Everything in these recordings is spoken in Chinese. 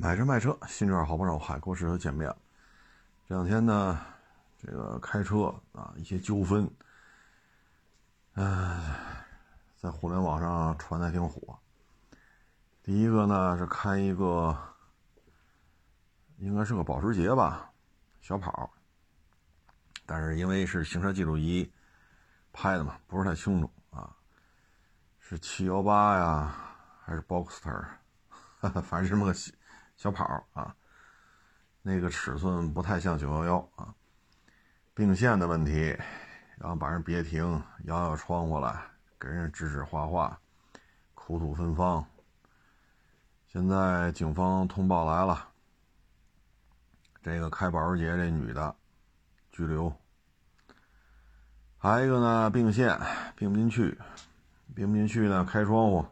买车卖车，新车好帮手，海阔试车见面。这两天呢，这个开车啊，一些纠纷，唉，在互联网上传的挺火。第一个呢是开一个，应该是个保时捷吧，小跑，但是因为是行车记录仪拍的嘛，不是太清楚啊，是七幺八呀，还是 Boxster，反正是这么个。小跑啊，那个尺寸不太像九幺幺啊，并线的问题，然后把人别停，摇摇窗户来，给人指指画画，口吐芬芳。现在警方通报来了，这个开保时捷这女的拘留，还有一个呢并线并不进去，并不进去呢开窗户。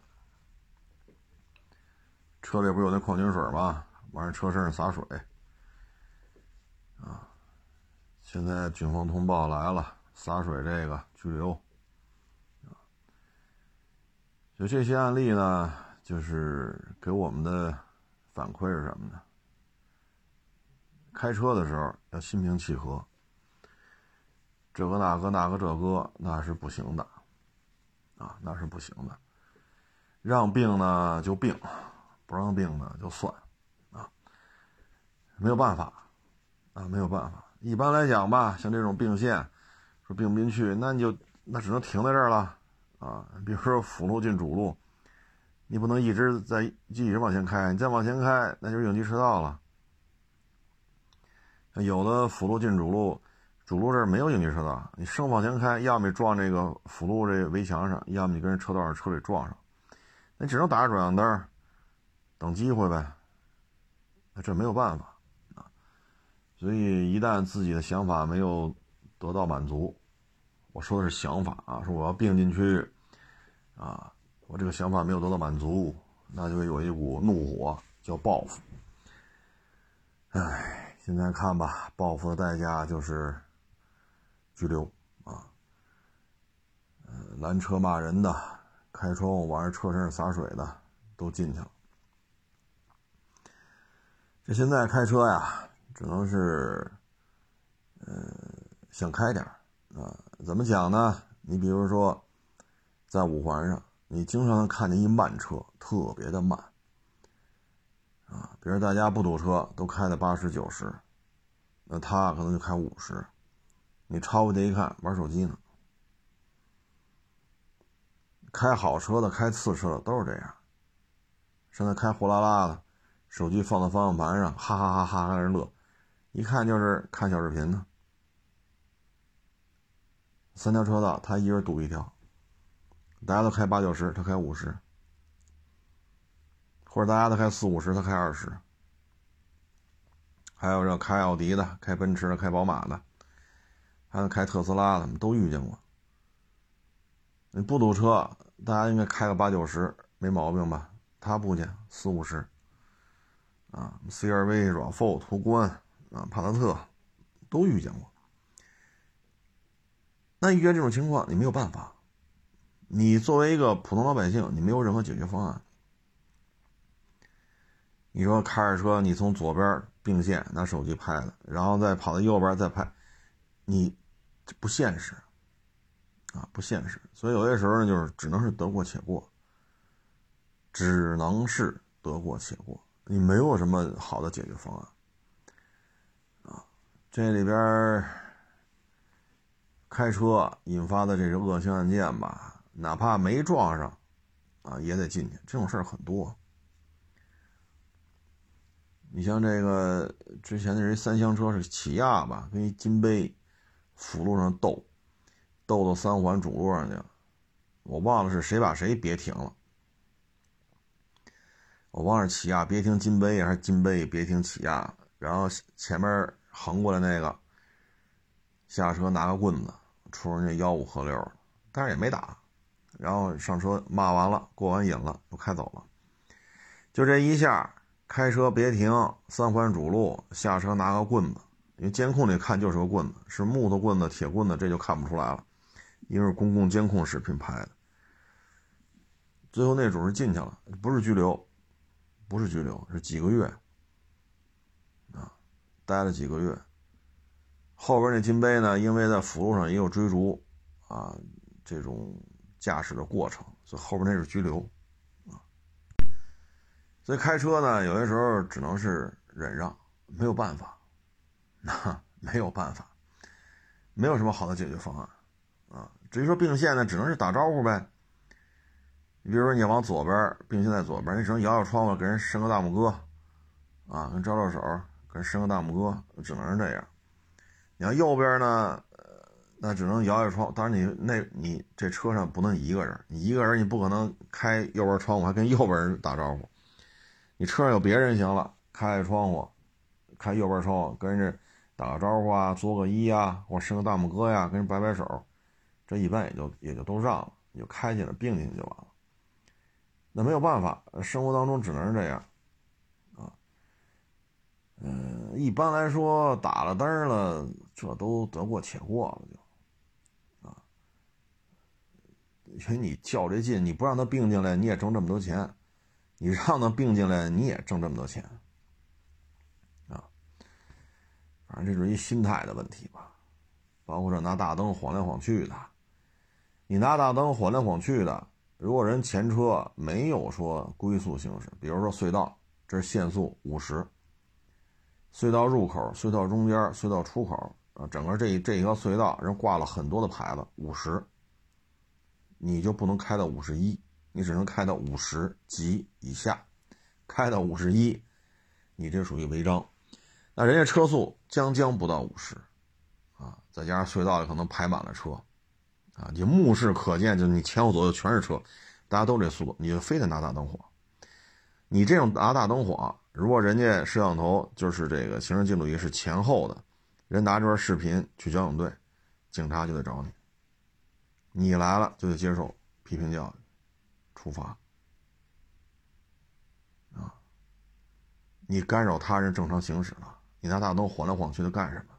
车里不有那矿泉水吗？往人车身上洒水，啊！现在警方通报来了，洒水这个拘留，啊！就这些案例呢，就是给我们的反馈是什么呢？开车的时候要心平气和，这个那个那个这个那是不行的，啊，那是不行的，让病呢就病。不让病呢，就算，啊，没有办法，啊，没有办法。一般来讲吧，像这种并线，说并不进去，那你就那只能停在这儿了，啊，比如说辅路进主路，你不能一直在一直往前开，你再往前开，那就是应急车道了。有的辅路进主路，主路这儿没有应急车道，你生往前开，要么撞这个辅路这围墙上，要么你跟人车道上车里撞上，那只能打着转向灯。等机会呗，那这没有办法啊。所以一旦自己的想法没有得到满足，我说的是想法啊，说我要并进去啊，我这个想法没有得到满足，那就有一股怒火叫报复。哎，现在看吧，报复的代价就是拘留啊，拦车骂人的，开窗户往人车身上洒水的，都进去了。这现在开车呀，只能是，呃，想开点啊。怎么讲呢？你比如说，在五环上，你经常能看见一慢车，特别的慢，啊，比如大家不堵车，都开的八十九十，那他可能就开五十，你超过去一看，玩手机呢。开好车的、开次车的都是这样，现在开货拉拉的。手机放到方向盘上，哈哈哈哈哈，在那乐，一看就是看小视频呢。三条车道，他一人堵一条，大家都开八九十，他开五十，或者大家都开四五十，他开二十。还有这开奥迪的、开奔驰的、开宝马的，还有开特斯拉的，都遇见过。你不堵车，大家应该开个八九十，没毛病吧？他不去，四五十。啊，CRV、RAV4、途观啊，帕萨特，都遇见过。那遇见这种情况，你没有办法。你作为一个普通老百姓，你没有任何解决方案。你说开着车，你从左边并线拿手机拍的，然后再跑到右边再拍，你不现实啊，不现实。所以有些时候呢，就是只能是得过且过，只能是得过且过。你没有什么好的解决方案，啊，这里边开车引发的这个恶性案件吧，哪怕没撞上，啊，也得进去。这种事儿很多。你像这个之前那人三厢车是起亚吧，跟一金杯辅路上斗，斗到三环主路上去了，我忘了是谁把谁别停了。我忘了起亚别停金杯还是金杯别停起亚，然后前面横过来那个下车拿个棍子戳人家吆五喝六但是也没打，然后上车骂完了过完瘾了就开走了，就这一下开车别停三环主路下车拿个棍子，因为监控里看就是个棍子，是木头棍子铁棍子这就看不出来了，因为是公共监控视频拍的。最后那主是进去了，不是拘留。不是拘留，是几个月，啊待了几个月。后边那金杯呢，因为在辅路上也有追逐，啊，这种驾驶的过程，所以后边那是拘留，啊，所以开车呢，有些时候只能是忍让，没有办法，那 没有办法，没有什么好的解决方案，啊，至于说并线呢，只能是打招呼呗。你比如说你往左边并线在左边，你只能摇摇窗户，给人伸个大拇哥，啊，跟招招手，跟伸个大拇哥，只能是这样。你要右边呢，那只能摇摇窗。当然，你那你这车上不能一个人，你一个人你不可能开右边窗户还跟右边人打招呼。你车上有别人行了，开开窗户，开右边窗户跟人家打个招呼啊，作个揖啊，或伸个大拇哥呀，跟人摆摆手，这一般也就也就都让了，你就开进来并进去就完了。那没有办法，生活当中只能是这样。啊嗯，一般来说打了灯了，这都得过且过了就，啊，因为你较这劲，你不让他并进来，你也挣这么多钱；你让他并进来，你也挣这么多钱，啊，反正这是一心态的问题吧。包括这拿大灯晃来晃去的，你拿大灯晃来晃去的，如果人前车没有说龟速行驶，比如说隧道，这是限速五十。隧道入口、隧道中间、隧道出口啊，整个这这一条隧道人挂了很多的牌子，五十，你就不能开到五十一，你只能开到五十及以下，开到五十一，你这属于违章。那人家车速将将不到五十，啊，再加上隧道里可能排满了车，啊，你目视可见，就是你前后左右全是车，大家都这速度，你就非得拿大灯晃，你这种拿大灯晃。如果人家摄像头就是这个行车记录仪是前后的，人拿这段视频去交警队，警察就得找你，你来了就得接受批评教育，处罚。啊，你干扰他人正常行驶了，你拿大灯晃来晃去的干什么？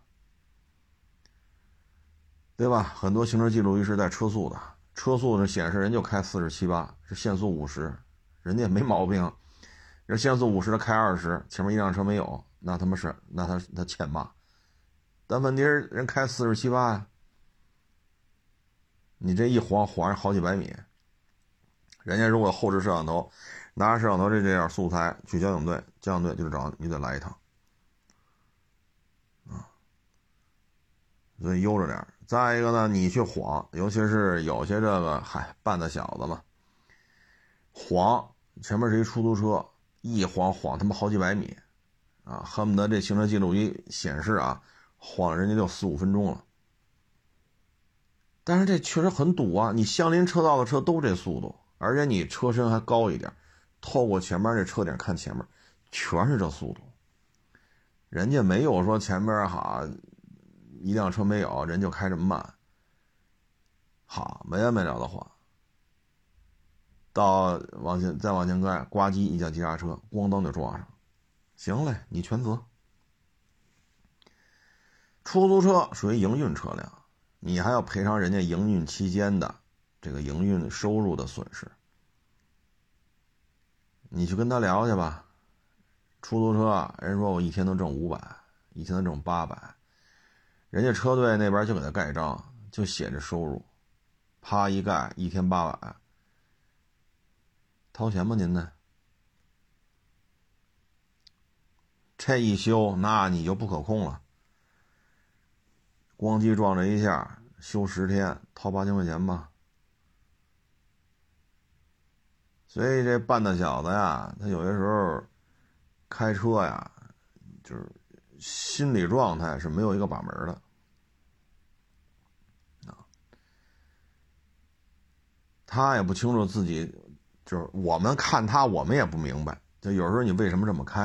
对吧？很多行车记录仪是带车速的，车速呢显示人就开四十七八，是限速五十，人家也没毛病。这限速五十的开二十，前面一辆车没有，那他妈是那他他欠骂。但问题是人开四十七八呀，你这一晃晃上好几百米，人家如果后置摄像头，拿着摄像头这这样素材去交警队，交警队就得找你得来一趟所以悠着点。再一个呢，你去晃，尤其是有些这个嗨半大小子嘛，晃前面是一出租车。一晃晃他妈好几百米，啊，恨不得这行车记录仪显示啊，晃人家就四五分钟了。但是这确实很堵啊！你相邻车道的车都这速度，而且你车身还高一点，透过前面这车顶看前面，全是这速度。人家没有说前面哈一辆车没有，人就开这么慢。好没完没了的话。到往前再往前开，呱唧一脚急刹车，咣当就撞上，行嘞，你全责。出租车属于营运车辆，你还要赔偿人家营运期间的这个营运收入的损失。你去跟他聊去吧，出租车啊人说我一天能挣五百，一天能挣八百，人家车队那边就给他盖章，就写着收入，啪一盖，一天八百。掏钱吗？您呢？这一修，那你就不可控了。咣叽撞这一下，修十天，掏八千块钱吧。所以这半大小子呀，他有些时候开车呀，就是心理状态是没有一个把门的啊。他也不清楚自己。就是我们看他，我们也不明白。就有时候你为什么这么开？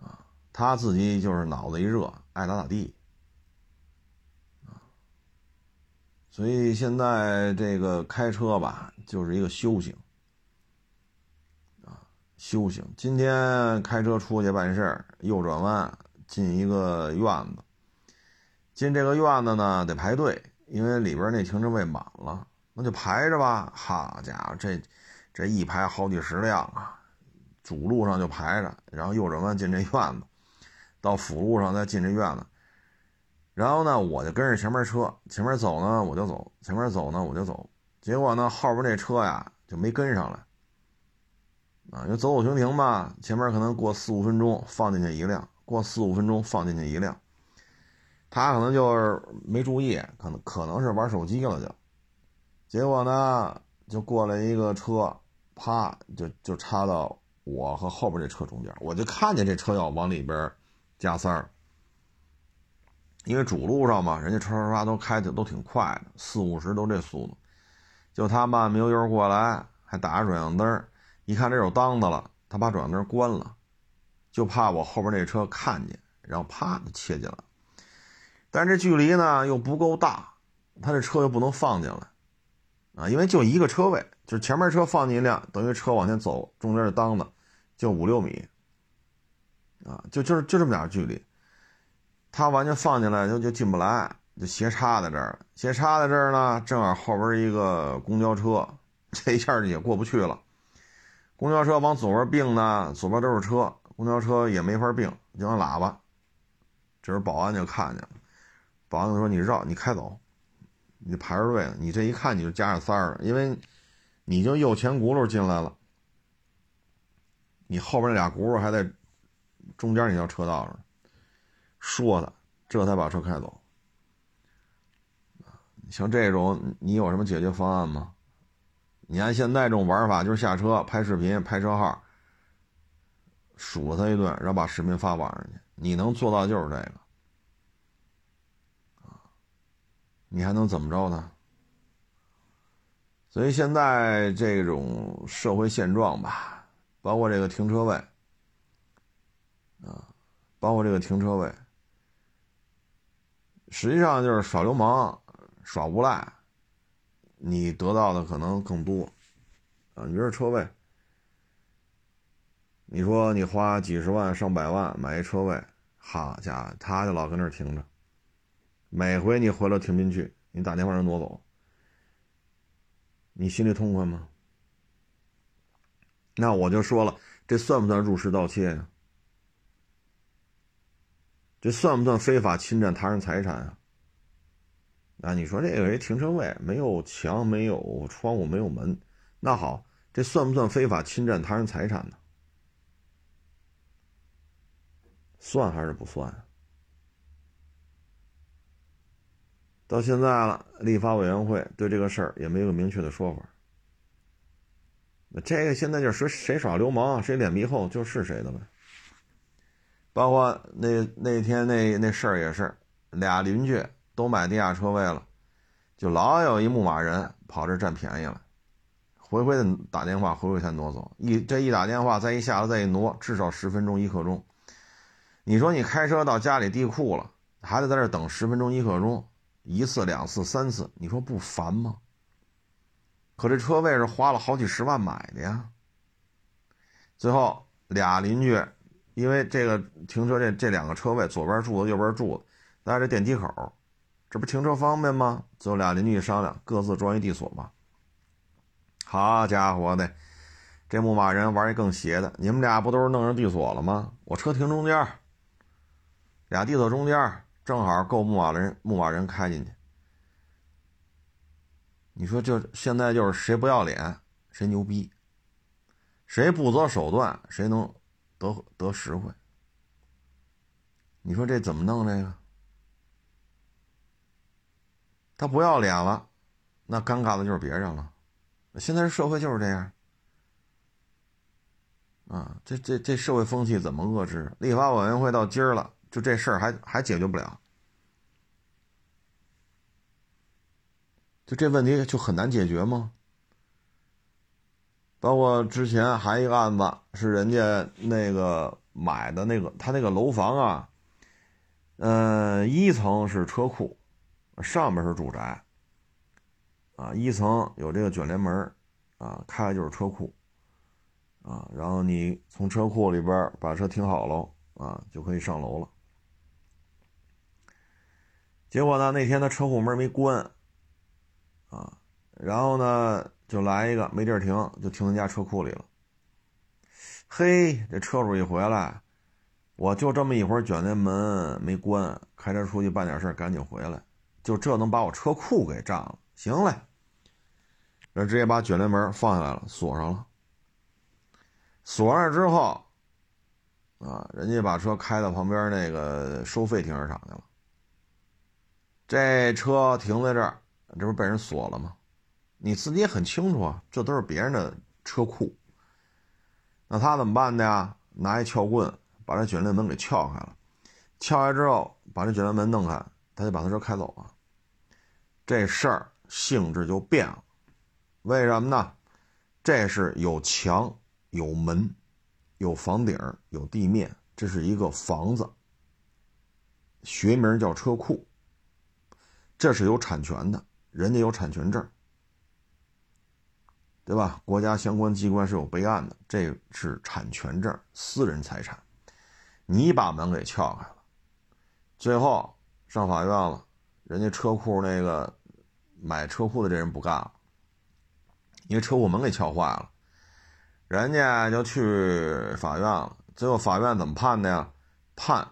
啊，他自己就是脑子一热，爱咋咋地。啊，所以现在这个开车吧，就是一个修行。修行。今天开车出去办事儿，右转弯进一个院子，进这个院子呢得排队，因为里边那停车位满了。那就排着吧，好家伙，这这一排好几十辆啊，主路上就排着，然后右转弯进这院子，到辅路上再进这院子。然后呢，我就跟着前面车，前面走呢我就走，前面走呢我就走。结果呢，后边那车呀就没跟上来。啊，因为走走停停吧，前面可能过四五分钟放进去一辆，过四五分钟放进去一辆。他可能就是没注意，可能可能是玩手机了就。结果呢，就过来一个车，啪就就插到我和后边这车中间，我就看见这车要往里边加塞儿。因为主路上嘛，人家唰唰唰都开的都挺快的，四五十都这速度。就他慢悠悠过来，还打着转向灯，一看这有当子了，他把转向灯关了，就怕我后边那车看见，然后啪就切进来。但是这距离呢又不够大，他这车又不能放进来，啊，因为就一个车位，就是前面车放进一辆，等于车往前走，中间的当子就五六米，啊，就就是就这么点距离。他完全放进来就就进不来，就斜插在这儿。斜插在这儿呢，正好后边一个公交车，这一下也过不去了。公交车往左边并呢，左边都是车，公交车也没法并，就按喇叭。这时候保安就看见了，保安就说：“你绕，你开走，你排着队呢。你这一看你就加上塞儿了，因为你就右前轱辘进来了，你后边那俩轱辘还在中间那条车道上。”说的，这才把车开走。像这种，你有什么解决方案吗？你按现在这种玩法，就是下车拍视频、拍车号，数了他一顿，然后把视频发网上去。你能做到就是这个，你还能怎么着呢？所以现在这种社会现状吧，包括这个停车位，啊，包括这个停车位。实际上就是耍流氓、耍无赖，你得到的可能更多，啊，你比如车位，你说你花几十万、上百万买一车位，好家伙，他就老跟那儿停着，每回你回来停不进去，你打电话人挪走，你心里痛快吗？那我就说了，这算不算入室盗窃呀？这算不算非法侵占他人财产啊？那你说这个停车位没有墙、没有窗户、没有门，那好，这算不算非法侵占他人财产呢？算还是不算？到现在了，立法委员会对这个事儿也没有明确的说法。那这个现在就是谁耍流氓，谁脸皮厚就是谁的呗。包括那那天那那事儿也是，俩邻居都买地下车位了，就老有一牧马人跑这占便宜了，回回的打电话，回回才挪走。一这一打电话，再一下子再一挪，至少十分钟一刻钟。你说你开车到家里地库了，还得在这等十分钟一刻钟，一次两次三次，你说不烦吗？可这车位是花了好几十万买的呀。最后俩邻居。因为这个停车这这两个车位，左边柱子右边柱子，带着电梯口，这不停车方便吗？最后俩邻居一商量，各自装一地锁吧。好家伙的，这牧马人玩一更邪的，你们俩不都是弄上地锁了吗？我车停中间，俩地锁中间正好够牧马人牧马人开进去。你说就现在就是谁不要脸谁牛逼，谁不择手段谁能。得得实惠，你说这怎么弄？这个他不要脸了，那尴尬的就是别人了。现在社会就是这样啊，这这这社会风气怎么遏制？立法委员会到今儿了，就这事儿还还解决不了，就这问题就很难解决吗？包括之前还一个案子是人家那个买的那个他那个楼房啊，嗯，一层是车库，上面是住宅，啊，一层有这个卷帘门，啊，开的就是车库，啊，然后你从车库里边把车停好了，啊，就可以上楼了。结果呢，那天他车库门没关，啊，然后呢。就来一个没地儿停，就停他家车库里了。嘿，这车主一回来，我就这么一会儿卷帘门没关，开车出去办点事赶紧回来，就这能把我车库给占了？行嘞，那直接把卷帘门放下来了，锁上了。锁上之后，啊，人家把车开到旁边那个收费停车场去了。这车停在这儿，这不被人锁了吗？你自己也很清楚啊，这都是别人的车库。那他怎么办的呀？拿一撬棍把这卷帘门给撬开了，撬开之后把这卷帘门弄开，他就把他车开走了。这事儿性质就变了，为什么呢？这是有墙、有门、有房顶、有地面，这是一个房子，学名叫车库。这是有产权的，人家有产权证，对吧？国家相关机关是有备案的，这是产权证，私人财产。你把门给撬开了，最后上法院了，人家车库那个买车库的这人不干了，因为车库门给撬坏了，人家就去法院了。最后法院怎么判的呀？判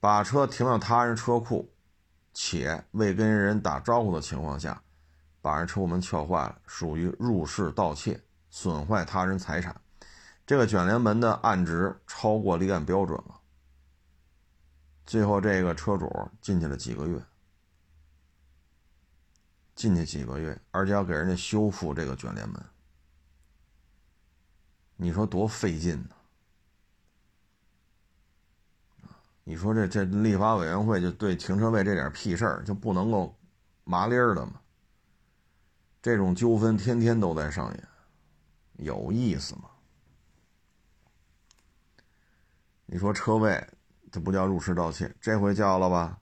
把车停到他人车库。且未跟人打招呼的情况下，把人车库门撬坏了，属于入室盗窃，损坏他人财产。这个卷帘门的案值超过立案标准了。最后这个车主进去了几个月，进去几个月，而且要给人家修复这个卷帘门，你说多费劲呢？你说这这立法委员会就对停车位这点屁事儿就不能够麻利儿的吗？这种纠纷天天都在上演，有意思吗？你说车位这不叫入室盗窃，这回叫了吧？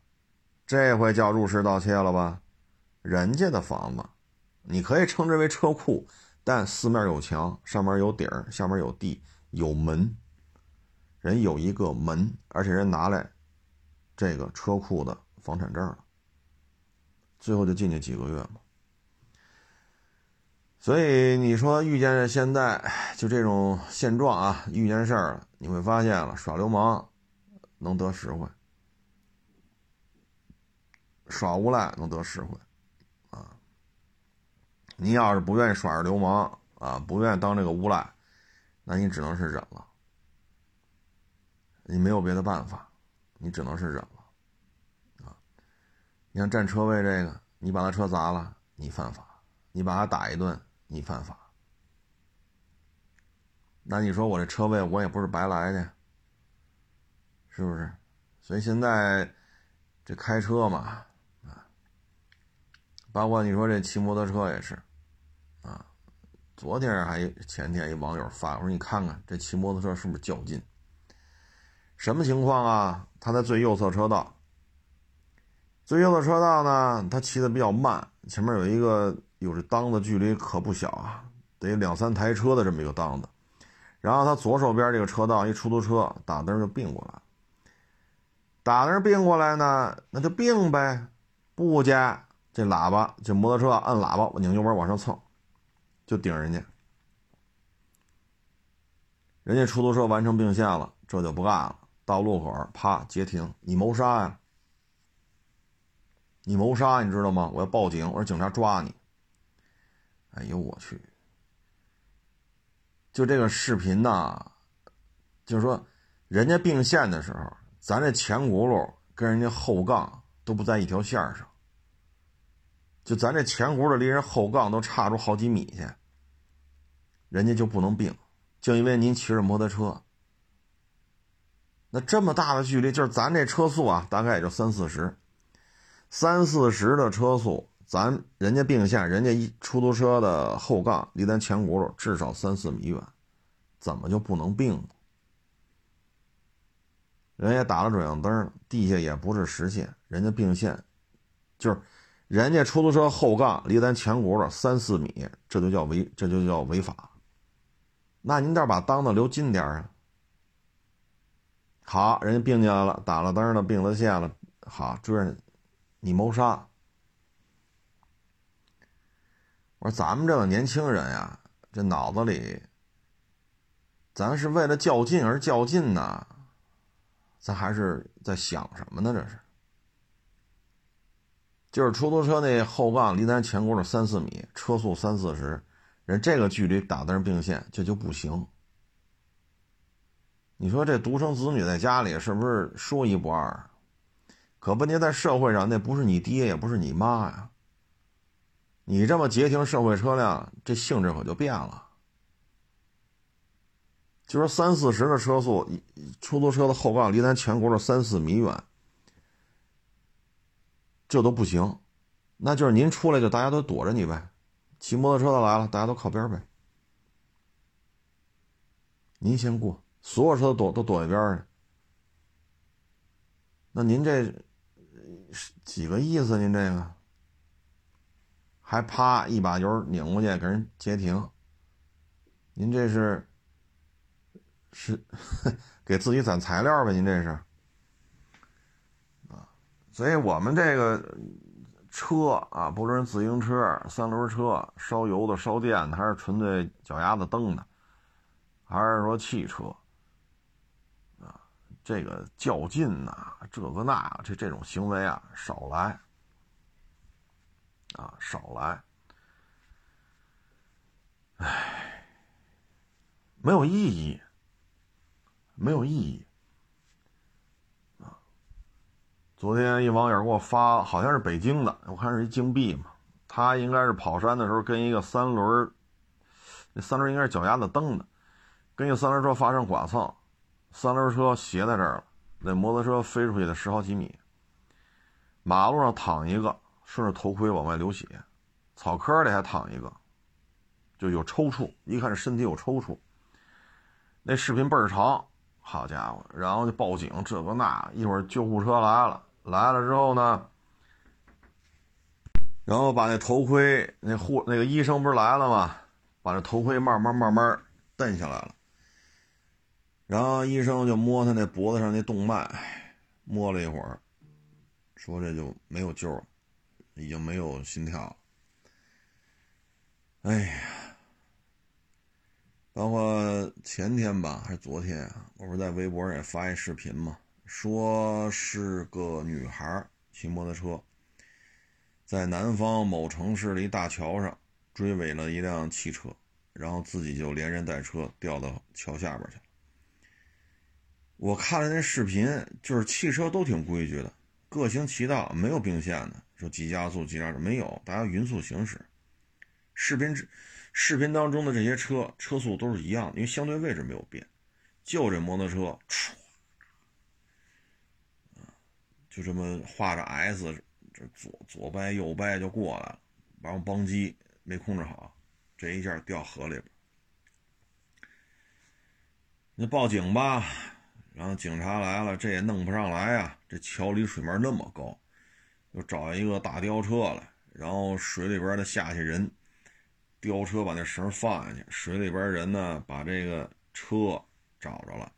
这回叫入室盗窃了吧？人家的房子，你可以称之为车库，但四面有墙，上面有顶儿，下面有地，有门。人有一个门，而且人拿来这个车库的房产证了，最后就进去几个月嘛。所以你说遇见现在就这种现状啊，遇见事儿了，你会发现了耍流氓能得实惠，耍无赖能得实惠。你要是不愿意耍着流氓啊，不愿意当这个无赖，那你只能是忍了。你没有别的办法，你只能是忍了，啊！你像占车位这个，你把他车砸了，你犯法；你把他打一顿，你犯法。那你说我这车位我也不是白来的，是不是？所以现在这开车嘛，啊，包括你说这骑摩托车也是，昨天还前天一网友发，我说你看看这骑摩托车是不是较劲？什么情况啊？他在最右侧车道，最右侧车道呢，他骑的比较慢，前面有一个有这档子，距离可不小啊，得两三台车的这么一个档子。然后他左手边这个车道，一出租车打灯就并过来，打灯并过来呢，那就并呗，不加这喇叭，这摩托车按喇叭，拧油门往上蹭，就顶人家，人家出租车完成并线了，这就不干了。到路口，啪截停！你谋杀呀！你谋杀，你知道吗？我要报警，我说警察抓你。哎呦我去！就这个视频呐，就是说，人家并线的时候，咱这前轱辘跟人家后杠都不在一条线上，就咱这前轱辘离人后杠都差出好几米去，人家就不能并，就因为您骑着摩托车。那这么大的距离，就是咱这车速啊，大概也就三四十，三四十的车速，咱人家并线，人家一出租车的后杠离咱前轱辘至少三四米远，怎么就不能并？人家打了转向灯，地下也不是实线，人家并线，就是人家出租车后杠离咱前轱辘三四米，这就叫违，这就叫违法。那您倒把档子留近点啊。好，人家并进来了，打了灯了，并了线了。好，追着你谋杀。我说咱们这个年轻人呀，这脑子里，咱是为了较劲而较劲呢，咱还是在想什么呢？这是，就是出租车那后杠离咱前轱辘三四米，车速三四十，这个距离打的是并线，这就不行。你说这独生子女在家里是不是说一不二？可问题在社会上，那不是你爹，也不是你妈呀。你这么截停社会车辆，这性质可就变了。就是三四十的车速，出租车的后杠离咱前轱辘三四米远，这都不行。那就是您出来就大家都躲着你呗，骑摩托车的来了，大家都靠边呗。您先过。所有车躲都躲一边去，那您这是几个意思？您这个还啪一把油拧过去给人截停，您这是是给自己攒材料呗？您这是啊？所以我们这个车啊，不论是自行车、三轮车、烧油的、烧电的，还是纯粹脚丫子蹬的，还是说汽车啊。这个较劲呐，这个那，这这种行为啊，少来啊，少来。唉，没有意义，没有意义啊。昨天一网友给我发，好像是北京的，我看是一京 B 嘛，他应该是跑山的时候跟一个三轮，那三轮应该是脚丫子蹬的，跟一个三轮车发生剐蹭。三轮车斜在这儿了，那摩托车飞出去得十好几米。马路上躺一个，顺着头盔往外流血；草坑里还躺一个，就有抽搐，一看这身体有抽搐。那视频倍儿长，好家伙！然后就报警，这个那，一会儿救护车来了，来了之后呢，然后把那头盔，那护那个医生不是来了吗？把这头盔慢慢慢慢蹬下来了。然后医生就摸他那脖子上那动脉，摸了一会儿，说这就没有救了，已经没有心跳了。哎呀，包括前天吧，还是昨天啊，我不是在微博上也发一视频嘛，说是个女孩骑摩托车，在南方某城市的一大桥上追尾了一辆汽车，然后自己就连人带车掉到桥下边去了。我看了那视频，就是汽车都挺规矩的，各行其道，没有并线的，说急加速、急刹车没有，大家匀速行驶。视频视频当中的这些车车速都是一样的，因为相对位置没有变，就这摩托车，就这么画着 S，这左左掰右掰就过来了，然后邦机没控制好，这一下掉河里边。那报警吧。然后警察来了，这也弄不上来啊！这桥离水面那么高，又找一个大吊车来，然后水里边的下去人，吊车把那绳放下去，水里边人呢把这个车找着了。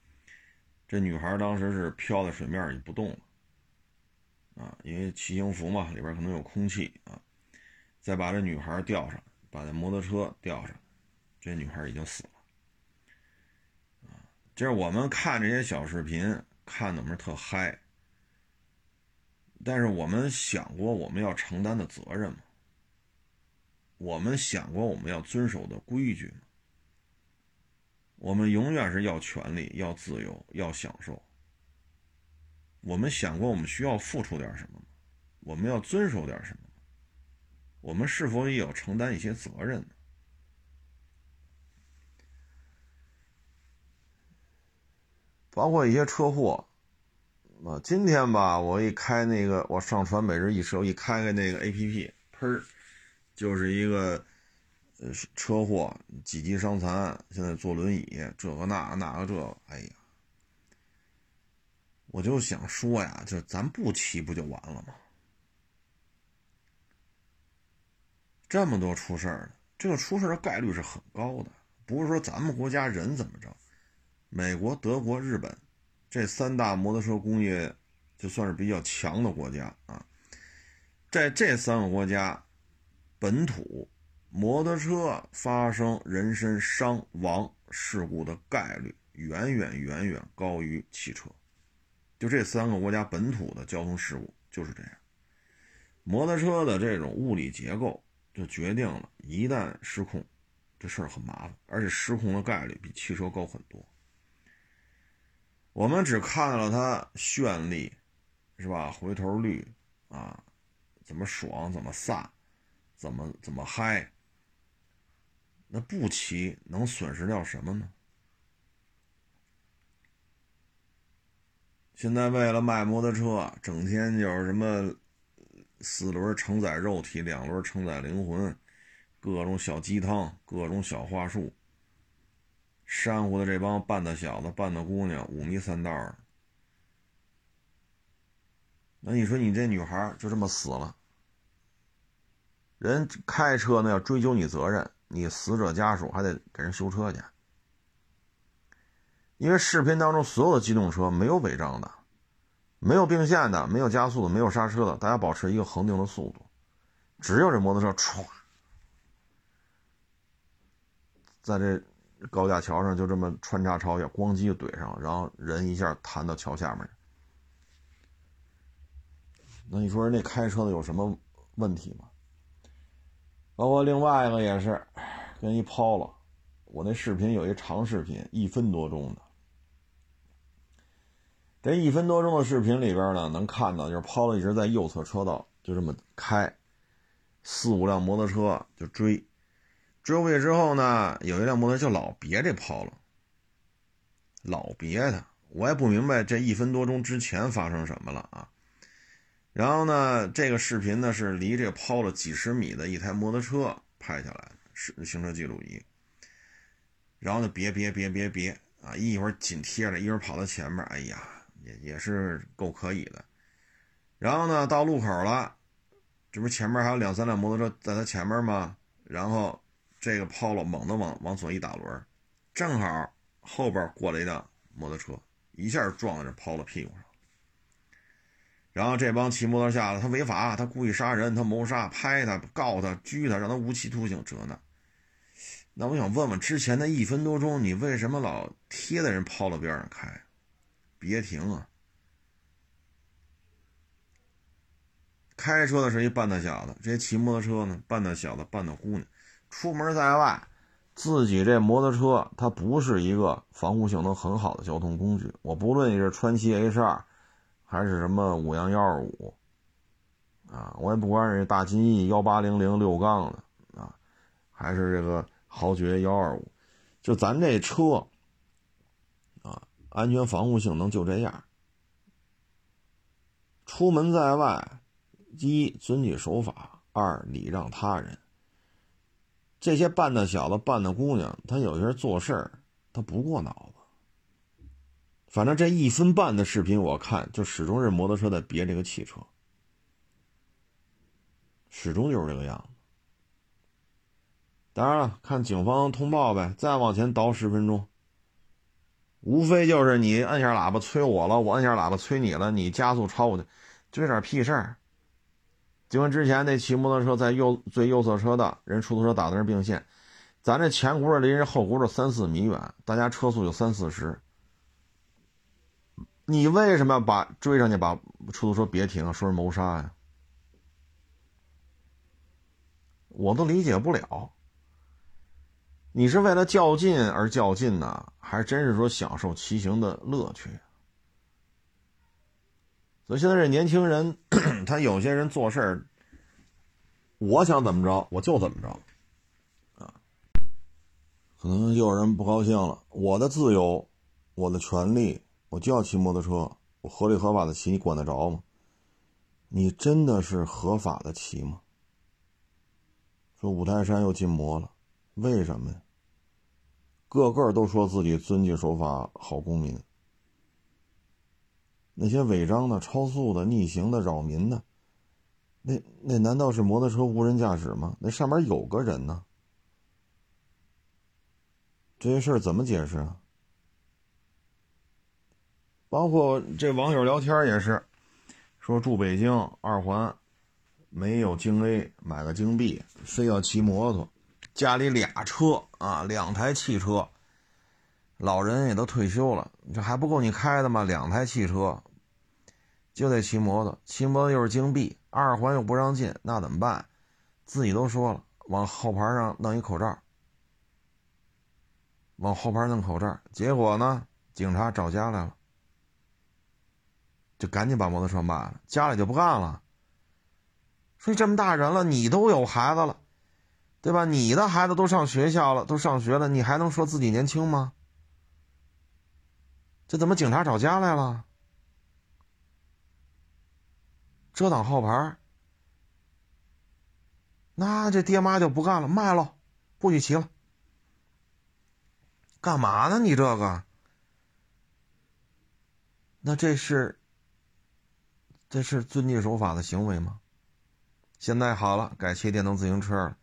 这女孩当时是漂在水面里不动了，啊，因为骑行服嘛，里边可能有空气啊。再把这女孩吊上，把那摩托车吊上，这女孩已经死了。就是我们看这些小视频，看的我们特嗨。但是我们想过我们要承担的责任吗？我们想过我们要遵守的规矩吗？我们永远是要权利、要自由、要享受。我们想过我们需要付出点什么？我们要遵守点什么？我们是否也要承担一些责任呢？包括一些车祸，啊，今天吧，我一开那个，我上传每日一车，一开开那个 A P P，喷就是一个，呃，车祸，几级伤残，现在坐轮椅，这个那那个这，哎呀，我就想说呀，就咱不骑不就完了吗？这么多出事儿的，这个出事的概率是很高的，不是说咱们国家人怎么着。美国、德国、日本这三大摩托车工业，就算是比较强的国家啊。在这三个国家，本土摩托车发生人身伤亡事故的概率远远远远高于汽车。就这三个国家本土的交通事故就是这样。摩托车的这种物理结构就决定了，一旦失控，这事儿很麻烦，而且失控的概率比汽车高很多。我们只看到了它绚丽，是吧？回头率啊，怎么爽，怎么飒，怎么怎么嗨。那不骑能损失掉什么呢？现在为了卖摩托车，整天就是什么。四轮承载肉体，两轮承载灵魂，各种小鸡汤，各种小话术。山湖的这帮半大小子、半大姑娘，五迷三道的。那你说你这女孩就这么死了？人开车呢要追究你责任，你死者家属还得给人修车去。因为视频当中所有的机动车没有违章的。没有并线的，没有加速的，没有刹车的，大家保持一个恒定的速度。只有这摩托车唰，在这高架桥上就这么穿插超越，咣叽就怼上，然后人一下弹到桥下面。那你说人那开车的有什么问题吗？包括另外一个也是，跟一抛了。我那视频有一长视频，一分多钟的。这一分多钟的视频里边呢，能看到就是抛了一直在右侧车道，就这么开，四五辆摩托车就追，追过去之后呢，有一辆摩托车就老别这抛了，老别他，我也不明白这一分多钟之前发生什么了啊。然后呢，这个视频呢是离这抛了几十米的一台摩托车拍下来的，是行车记录仪。然后呢，别别别别别啊，一会儿紧贴着，一会儿跑到前面，哎呀。也也是够可以的，然后呢，到路口了，这不前面还有两三辆摩托车在他前面吗？然后这个抛了，猛地往往左一打轮，正好后边过来一辆摩托车，一下撞在这抛了屁股上。然后这帮骑摩托下来，他违法，他故意杀人，他谋杀，拍他，告他，拘他，让他无期徒刑，这那。那我想问问，之前那一分多钟，你为什么老贴在人抛了边上开？别停啊！开车的是一半大小子，这些骑摩托车呢，半大小子，半大姑娘，出门在外，自己这摩托车它不是一个防护性能很好的交通工具。我不论你是川崎 H 二，还是什么五羊幺二五，啊，我也不管是大金翼幺八零零六杠的啊，还是这个豪爵幺二五，就咱这车啊。安全防护性能就这样。出门在外，一遵纪守法，二礼让他人。这些半大小子、半大姑娘，他有些做事儿，他不过脑子。反正这一分半的视频，我看就始终是摩托车在别这个汽车，始终就是这个样子。当然了，看警方通报呗，再往前倒十分钟。无非就是你摁下喇叭催我了，我摁下喇叭催你了，你加速超我的，就这点屁事儿。就跟之前那骑摩托车在右最右侧车道，人出租车打的是并线，咱这前轱辘离人后轱辘三四米远，大家车速就三四十，你为什么要把追上去把出租车别停，说是谋杀呀？我都理解不了。你是为了较劲而较劲呢，还真是说享受骑行的乐趣？所以现在这年轻人，他有些人做事儿，我想怎么着我就怎么着，啊，可能就有人不高兴了。我的自由，我的权利，我就要骑摩托车，我合理合法的骑，你管得着吗？你真的是合法的骑吗？说五台山又禁摩了，为什么呀？个个都说自己遵纪守法、好公民。那些违章的、超速的、逆行的、扰民的，那那难道是摩托车无人驾驶吗？那上面有个人呢。这些事儿怎么解释啊？包括这网友聊天也是，说住北京二环，没有京 A，买个京 B，非要骑摩托。家里俩车啊，两台汽车，老人也都退休了，这还不够你开的吗？两台汽车，就得骑摩托，骑摩托又是金币，二环又不让进，那怎么办？自己都说了，往后排上弄一口罩，往后排弄口罩，结果呢，警察找家来了，就赶紧把摩托车卖了，家里就不干了。说这么大人了，你都有孩子了，对吧？你的孩子都上学校了，都上学了，你还能说自己年轻吗？这怎么警察找家来了？遮挡号牌，那这爹妈就不干了，卖了，不许骑了。干嘛呢？你这个，那这是这是遵纪守法的行为吗？现在好了，改骑电动自行车了，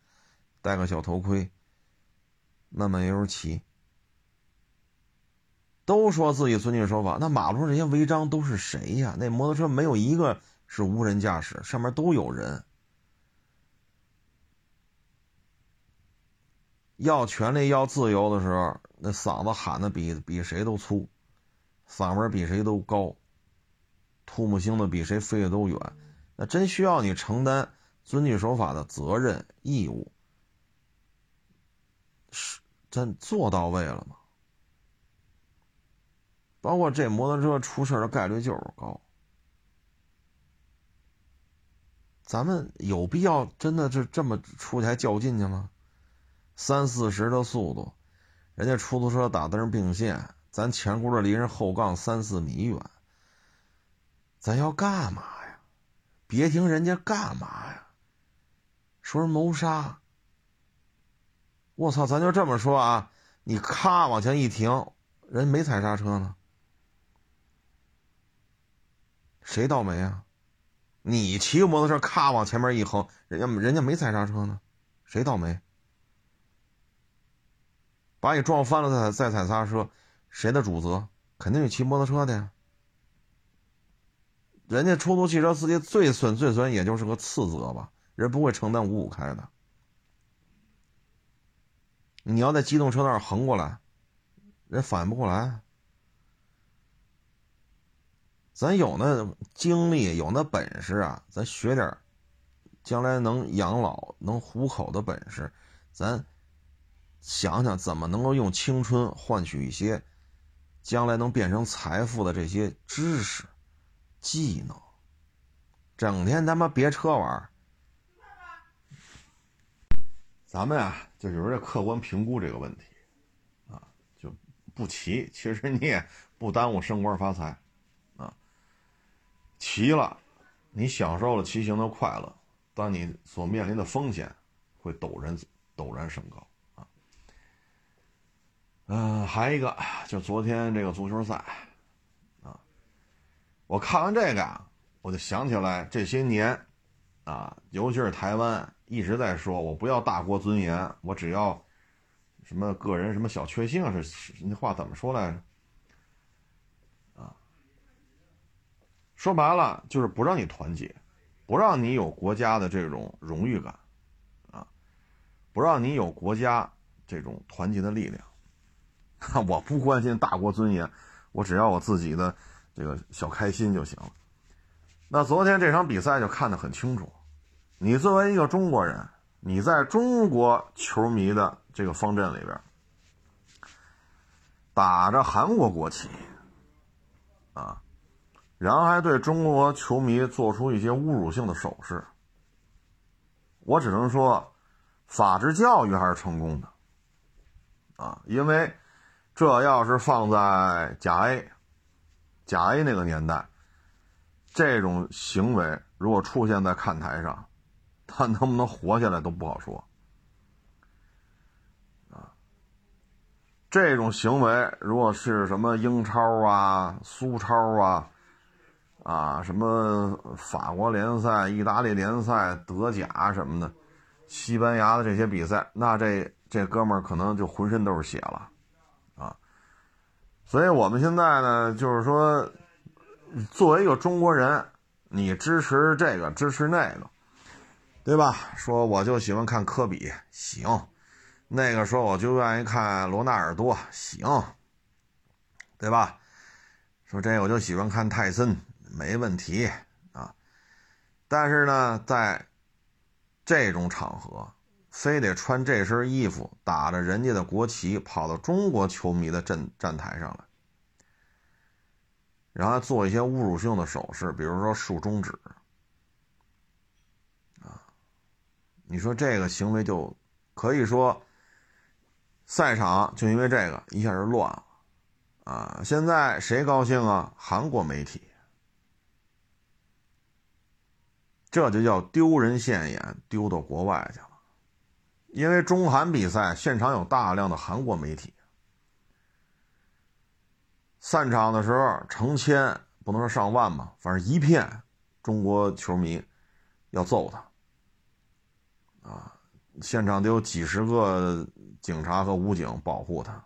戴个小头盔，慢慢悠悠骑。都说自己遵纪守法，那马路上这些违章都是谁呀？那摩托车没有一个。是无人驾驶，上面都有人。要权利、要自由的时候，那嗓子喊的比比谁都粗，嗓门比谁都高，吐沫星子比谁飞的都远。那真需要你承担遵纪守法的责任义务，是真做到位了吗？包括这摩托车出事的概率就是高。咱们有必要真的是这么出去还较劲去吗？三四十的速度，人家出租车打灯并线，咱前轱辘离人后杠三四米远，咱要干嘛呀？别听人家干嘛呀？说是谋杀，我操！咱就这么说啊，你咔往前一停，人没踩刹车呢，谁倒霉啊？你骑个摩托车，咔往前面一横，人家人家没踩刹车呢，谁倒霉？把你撞翻了再再踩刹车，谁的主责？肯定是骑摩托车的呀。人家出租汽车司机最损最损也就是个次责吧，人不会承担五五开的。你要在机动车道横过来，人反应不过来。咱有那精力，有那本事啊，咱学点将来能养老、能糊口的本事，咱想想怎么能够用青春换取一些将来能变成财富的这些知识、技能。整天他妈别车玩咱们呀，就有这客观评估这个问题啊，就不骑，其实你也不耽误升官发财。啊骑了，你享受了骑行的快乐，但你所面临的风险会陡然陡然升高啊。嗯，还一个就昨天这个足球赛啊，我看完这个啊，我就想起来这些年啊，尤其是台湾一直在说，我不要大国尊严，我只要什么个人什么小确幸是那话怎么说来着？啊说白了就是不让你团结，不让你有国家的这种荣誉感，啊，不让你有国家这种团结的力量。我不关心大国尊严，我只要我自己的这个小开心就行了。那昨天这场比赛就看得很清楚，你作为一个中国人，你在中国球迷的这个方阵里边，打着韩国国旗，啊。然后还对中国球迷做出一些侮辱性的手势，我只能说，法制教育还是成功的，啊，因为这要是放在甲 A，甲 A 那个年代，这种行为如果出现在看台上，他能不能活下来都不好说，啊，这种行为如果是什么英超啊、苏超啊。啊，什么法国联赛、意大利联赛、德甲什么的，西班牙的这些比赛，那这这哥们儿可能就浑身都是血了，啊！所以我们现在呢，就是说，作为一个中国人，你支持这个，支持那个，对吧？说我就喜欢看科比，行；那个说我就愿意看罗纳尔多，行，对吧？说这我就喜欢看泰森。没问题啊。但是呢，在这种场合，非得穿这身衣服，打着人家的国旗，跑到中国球迷的站站台上来，然后做一些侮辱性的手势，比如说竖中指，啊，你说这个行为就可以说，赛场就因为这个一下就乱了，啊，现在谁高兴啊？韩国媒体。这就叫丢人现眼，丢到国外去了。因为中韩比赛现场有大量的韩国媒体，散场的时候成千，不能说上万吧，反正一片中国球迷要揍他，啊，现场得有几十个警察和武警保护他。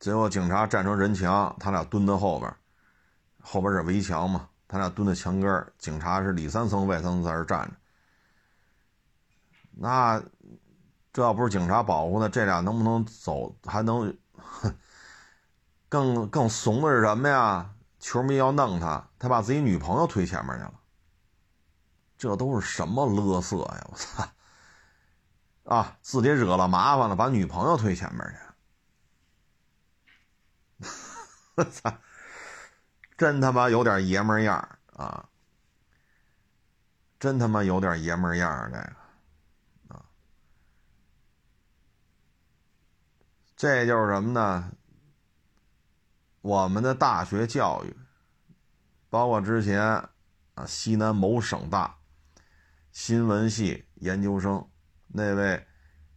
最后警察站成人墙，他俩蹲在后边，后边是围墙嘛。他俩蹲在墙根警察是里三层外三层在这站着。那这要不是警察保护他，这俩能不能走？还能哼更更怂的是什么呀？球迷要弄他，他把自己女朋友推前面去了。这都是什么勒色呀！我操！啊，自己惹了麻烦了，把女朋友推前面去。我操！真他妈有点爷们样啊！真他妈有点爷们样这个啊！这就是什么呢？我们的大学教育，包括之前啊，西南某省大新闻系研究生那位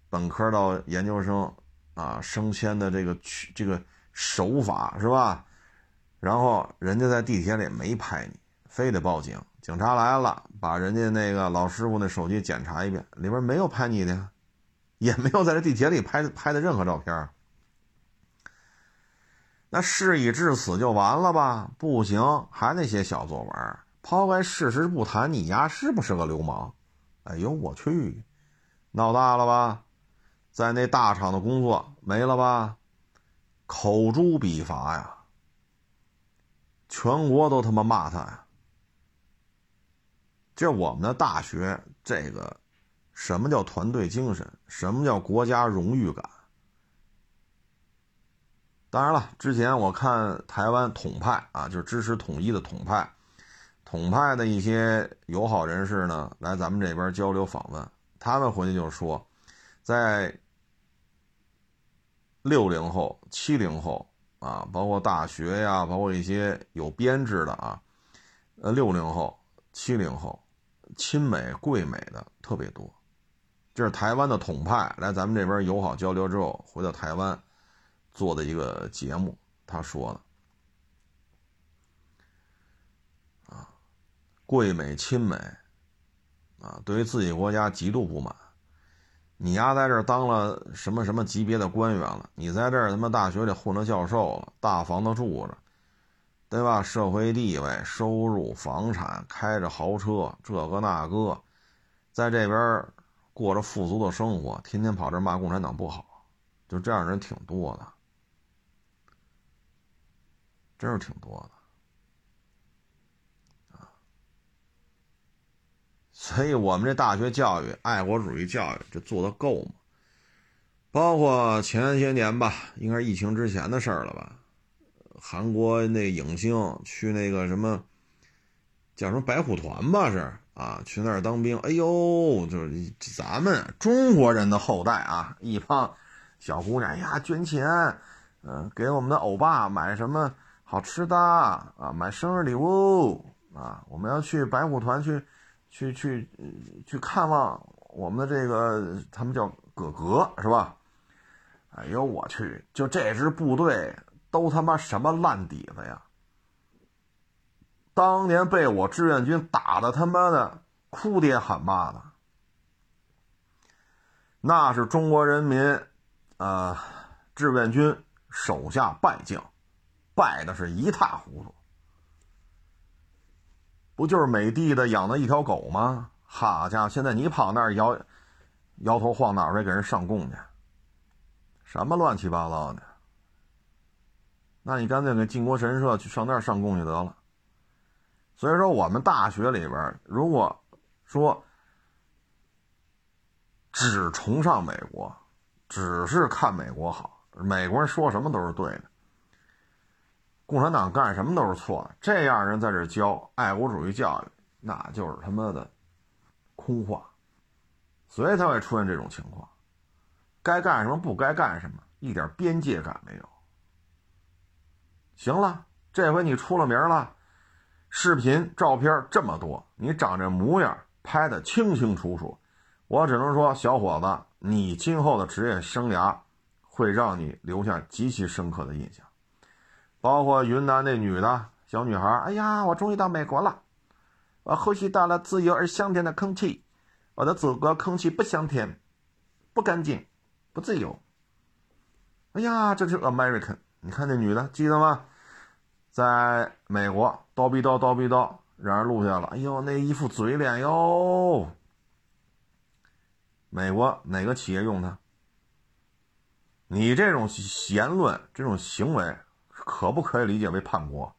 本科到研究生啊升迁的这个这个手法是吧？然后人家在地铁里没拍你，非得报警。警察来了，把人家那个老师傅那手机检查一遍，里边没有拍你的，也没有在这地铁里拍拍的任何照片。那事已至此就完了吧？不行，还得写小作文。抛开事实不谈，你丫是不是个流氓？哎呦我去，闹大了吧？在那大厂的工作没了吧？口诛笔伐呀！全国都他妈骂他呀！这我们的大学，这个什么叫团队精神？什么叫国家荣誉感？当然了，之前我看台湾统派啊，就是支持统一的统派，统派的一些友好人士呢，来咱们这边交流访问，他们回去就说，在六零后、七零后。啊，包括大学呀，包括一些有编制的啊，呃，六零后、七零后，亲美、贵美的特别多。这是台湾的统派来咱们这边友好交流之后，回到台湾做的一个节目，他说的啊，贵美、亲美啊，对于自己国家极度不满。你丫在这儿当了什么什么级别的官员了？你在这儿他妈大学里混了教授了，大房子住着，对吧？社会地位、收入、房产，开着豪车，这个那个，在这边过着富足的生活，天天跑这骂共产党不好，就这样人挺多的，真是挺多的。啊所以，我们这大学教育、爱国主义教育，这做的够吗？包括前些年吧，应该是疫情之前的事儿了吧？韩国那影星去那个什么，叫什么白虎团吧？是啊，去那儿当兵。哎呦，就是咱们中国人的后代啊，一帮小姑娘呀，捐钱，嗯，给我们的欧巴买什么好吃的啊，买生日礼物啊，我们要去白虎团去。去去去看望我们的这个，他们叫哥哥是吧？哎呦我去，就这支部队都他妈什么烂底子呀！当年被我志愿军打的他妈的哭爹喊妈的，那是中国人民，呃，志愿军手下败将，败的是一塌糊涂。不就是美帝的养的一条狗吗？好家伙，现在你跑那儿摇摇头晃脑的给人上供去，什么乱七八糟的？那你干脆给靖国神社去上那儿上供去得了。所以说，我们大学里边，如果说只崇尚美国，只是看美国好，美国人说什么都是对的，共产党干什么都是错的，这样人在这教爱国主义教育，那就是他妈的空话，所以才会出现这种情况。该干什么不该干什么，一点边界感没有。行了，这回你出了名了，视频、照片这么多，你长这模样拍的清清楚楚，我只能说，小伙子，你今后的职业生涯会让你留下极其深刻的印象。包括云南那女的小女孩，哎呀，我终于到美国了，我呼吸到了自由而香甜的空气，我的祖国空气不香甜，不干净，不自由。哎呀，这是 American。你看那女的，记得吗？在美国叨逼叨叨逼叨，让人录下了。哎呦，那一副嘴脸哟！美国哪个企业用它？你这种言论、这种行为，可不可以理解为叛国？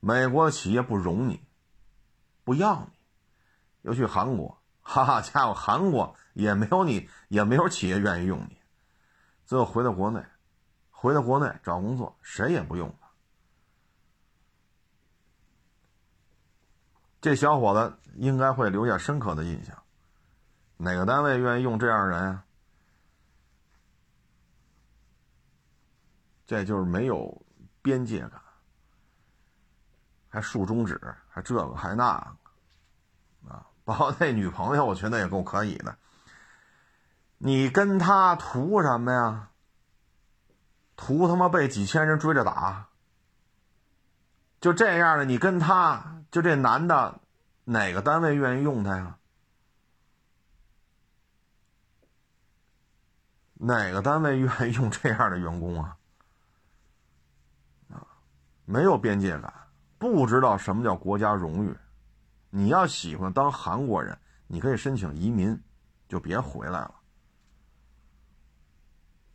美国的企业不容你，不要你，又去韩国，哈哈家伙，韩国也没有你，也没有企业愿意用你，最后回到国内。回到国内找工作，谁也不用他。这小伙子应该会留下深刻的印象。哪个单位愿意用这样的人啊？这就是没有边界感，还竖中指，还这个还那个，啊！包括那女朋友，我觉得也够可以的。你跟他图什么呀？图他妈被几千人追着打，就这样的，你跟他就这男的，哪个单位愿意用他呀？哪个单位愿意用这样的员工啊？没有边界感，不知道什么叫国家荣誉。你要喜欢当韩国人，你可以申请移民，就别回来了，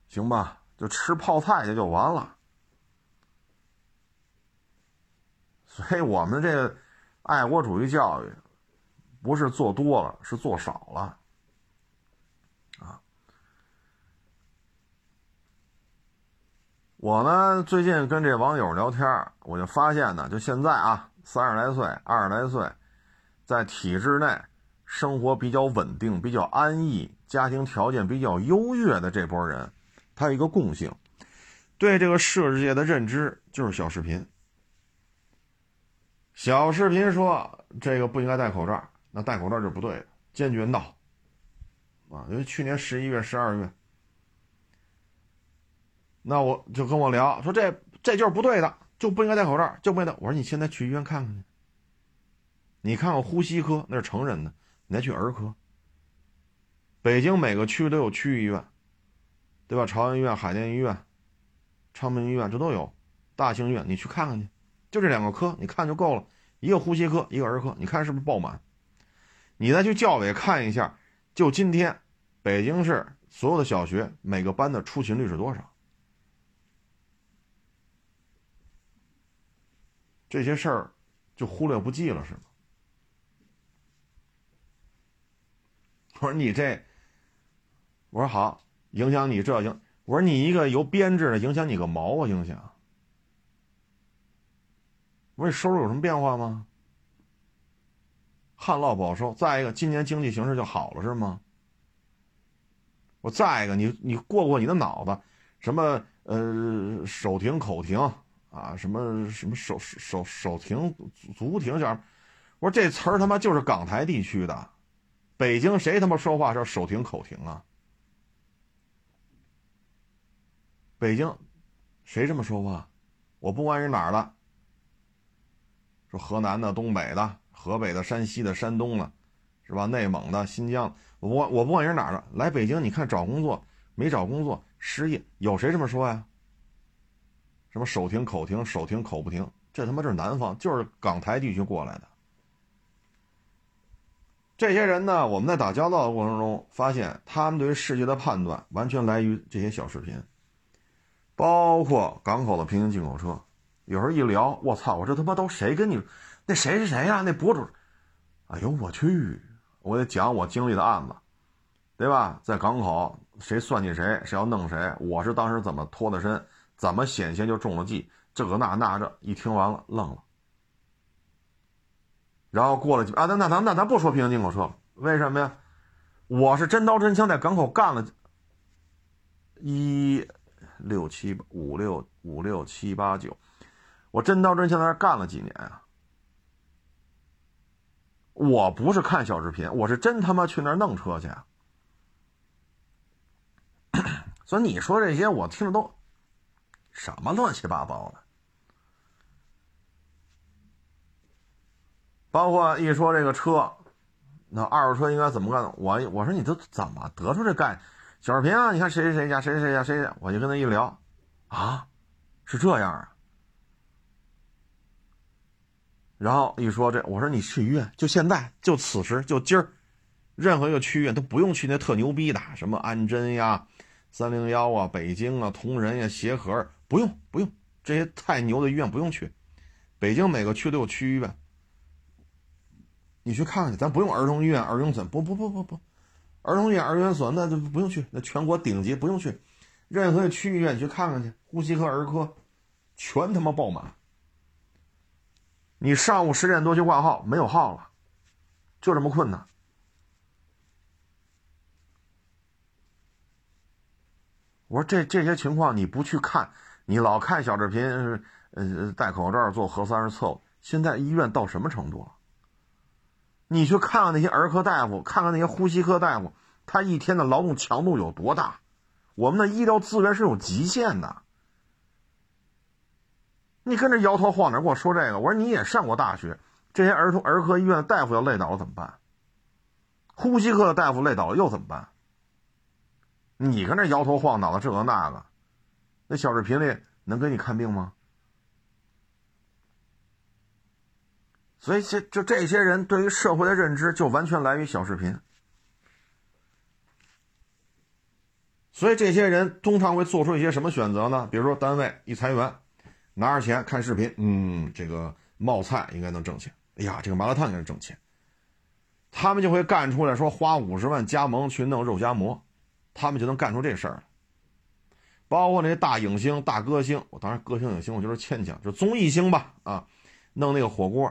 行吧？就吃泡菜去就完了，所以我们这个爱国主义教育不是做多了，是做少了，我呢最近跟这网友聊天，我就发现呢，就现在啊，三十来岁、二十来岁，在体制内生活比较稳定、比较安逸、家庭条件比较优越的这波人。他有一个共性，对这个世界的认知就是小视频。小视频说这个不应该戴口罩，那戴口罩就不对，坚决闹。啊，因为去年十一月、十二月，那我就跟我聊说这这就是不对的，就不应该戴口罩，就不应该。我说你现在去医院看看去，你看看呼吸科那是成人的，你再去儿科。北京每个区都有区医院。对吧？朝阳医院、海淀医院、昌平医院这都有，大型医院你去看看去，就这两个科，你看就够了。一个呼吸科，一个儿科，你看是不是爆满？你再去教委看一下，就今天，北京市所有的小学每个班的出勤率是多少？这些事儿就忽略不计了是吗？我说你这，我说好。影响你这影，我说你一个有编制的，影响你个毛啊！影响。我说你收入有什么变化吗？旱涝保收，再一个，今年经济形势就好了是吗？我再一个，你你过过你的脑子，什么呃手停口停啊，什么什么手手手停足停，叫我说这词儿他妈就是港台地区的，北京谁他妈说话是手停口停啊？北京，谁这么说话？我不管是哪儿的，说河南的、东北的、河北的、山西的、山东的，是吧？内蒙的、新疆，我我不管是哪儿的，来北京，你看找工作没找工作，失业，有谁这么说呀？什么手停口停，手停口不停，这他妈是南方，就是港台地区过来的。这些人呢，我们在打交道的过程中发现，他们对于世界的判断完全来于这些小视频。包括港口的平行进口车，有时候一聊，我操，我这他妈都谁跟你？那谁是谁呀？那博主？哎呦我去！我得讲我经历的案子，对吧？在港口，谁算计谁，谁要弄谁，我是当时怎么脱的身，怎么险些就中了计？这个那那这一听完了，愣了。然后过了几啊，那那咱那咱不说平行进口车了，为什么呀？我是真刀真枪在港口干了一六七五六五六七八九，我真刀真枪在那干了几年啊！我不是看小视频，我是真他妈去那儿弄车去。所以你说这些，我听着都什么乱七八糟的。包括一说这个车，那二手车应该怎么干？我我说你都怎么得出这概念？小视频啊，你看谁谁谁家谁谁谁家谁谁，我就跟他一聊，啊，是这样啊。然后一说这，我说你去医院，就现在，就此时，就今儿，任何一个区医院都不用去那特牛逼的，什么安贞呀、三零幺啊、北京啊、同仁呀、协和，不用不用，这些太牛的医院不用去。北京每个区都有区医院。你去看看去，咱不用儿童医院、儿童损，不不不不不，儿童医院、儿童损那就不用去，那全国顶级不用去，任何区医院你去看看去，呼吸科、儿科，全他妈爆满。你上午十点多去挂号，没有号了，就这么困难。我说这这些情况你不去看，你老看小视频，呃，戴口罩做核酸是错误。现在医院到什么程度了？你去看看那些儿科大夫，看看那些呼吸科大夫，他一天的劳动强度有多大？我们的医疗资源是有极限的。你跟着摇头晃脑跟我说这个，我说你也上过大学，这些儿童儿科医院的大夫要累倒了怎么办？呼吸科的大夫累倒了又怎么办？你跟这摇头晃脑的这个那个，那小视频里能给你看病吗？所以，这就这些人对于社会的认知，就完全来于小视频。所以，这些人通常会做出一些什么选择呢？比如说，单位一裁员，拿着钱看视频，嗯，这个冒菜应该能挣钱。哎呀，这个麻辣烫应该挣钱。他们就会干出来说，花五十万加盟去弄肉夹馍，他们就能干出这事儿包括那些大影星、大歌星，我当然歌星影星我就是牵强，就综艺星吧啊，弄那个火锅。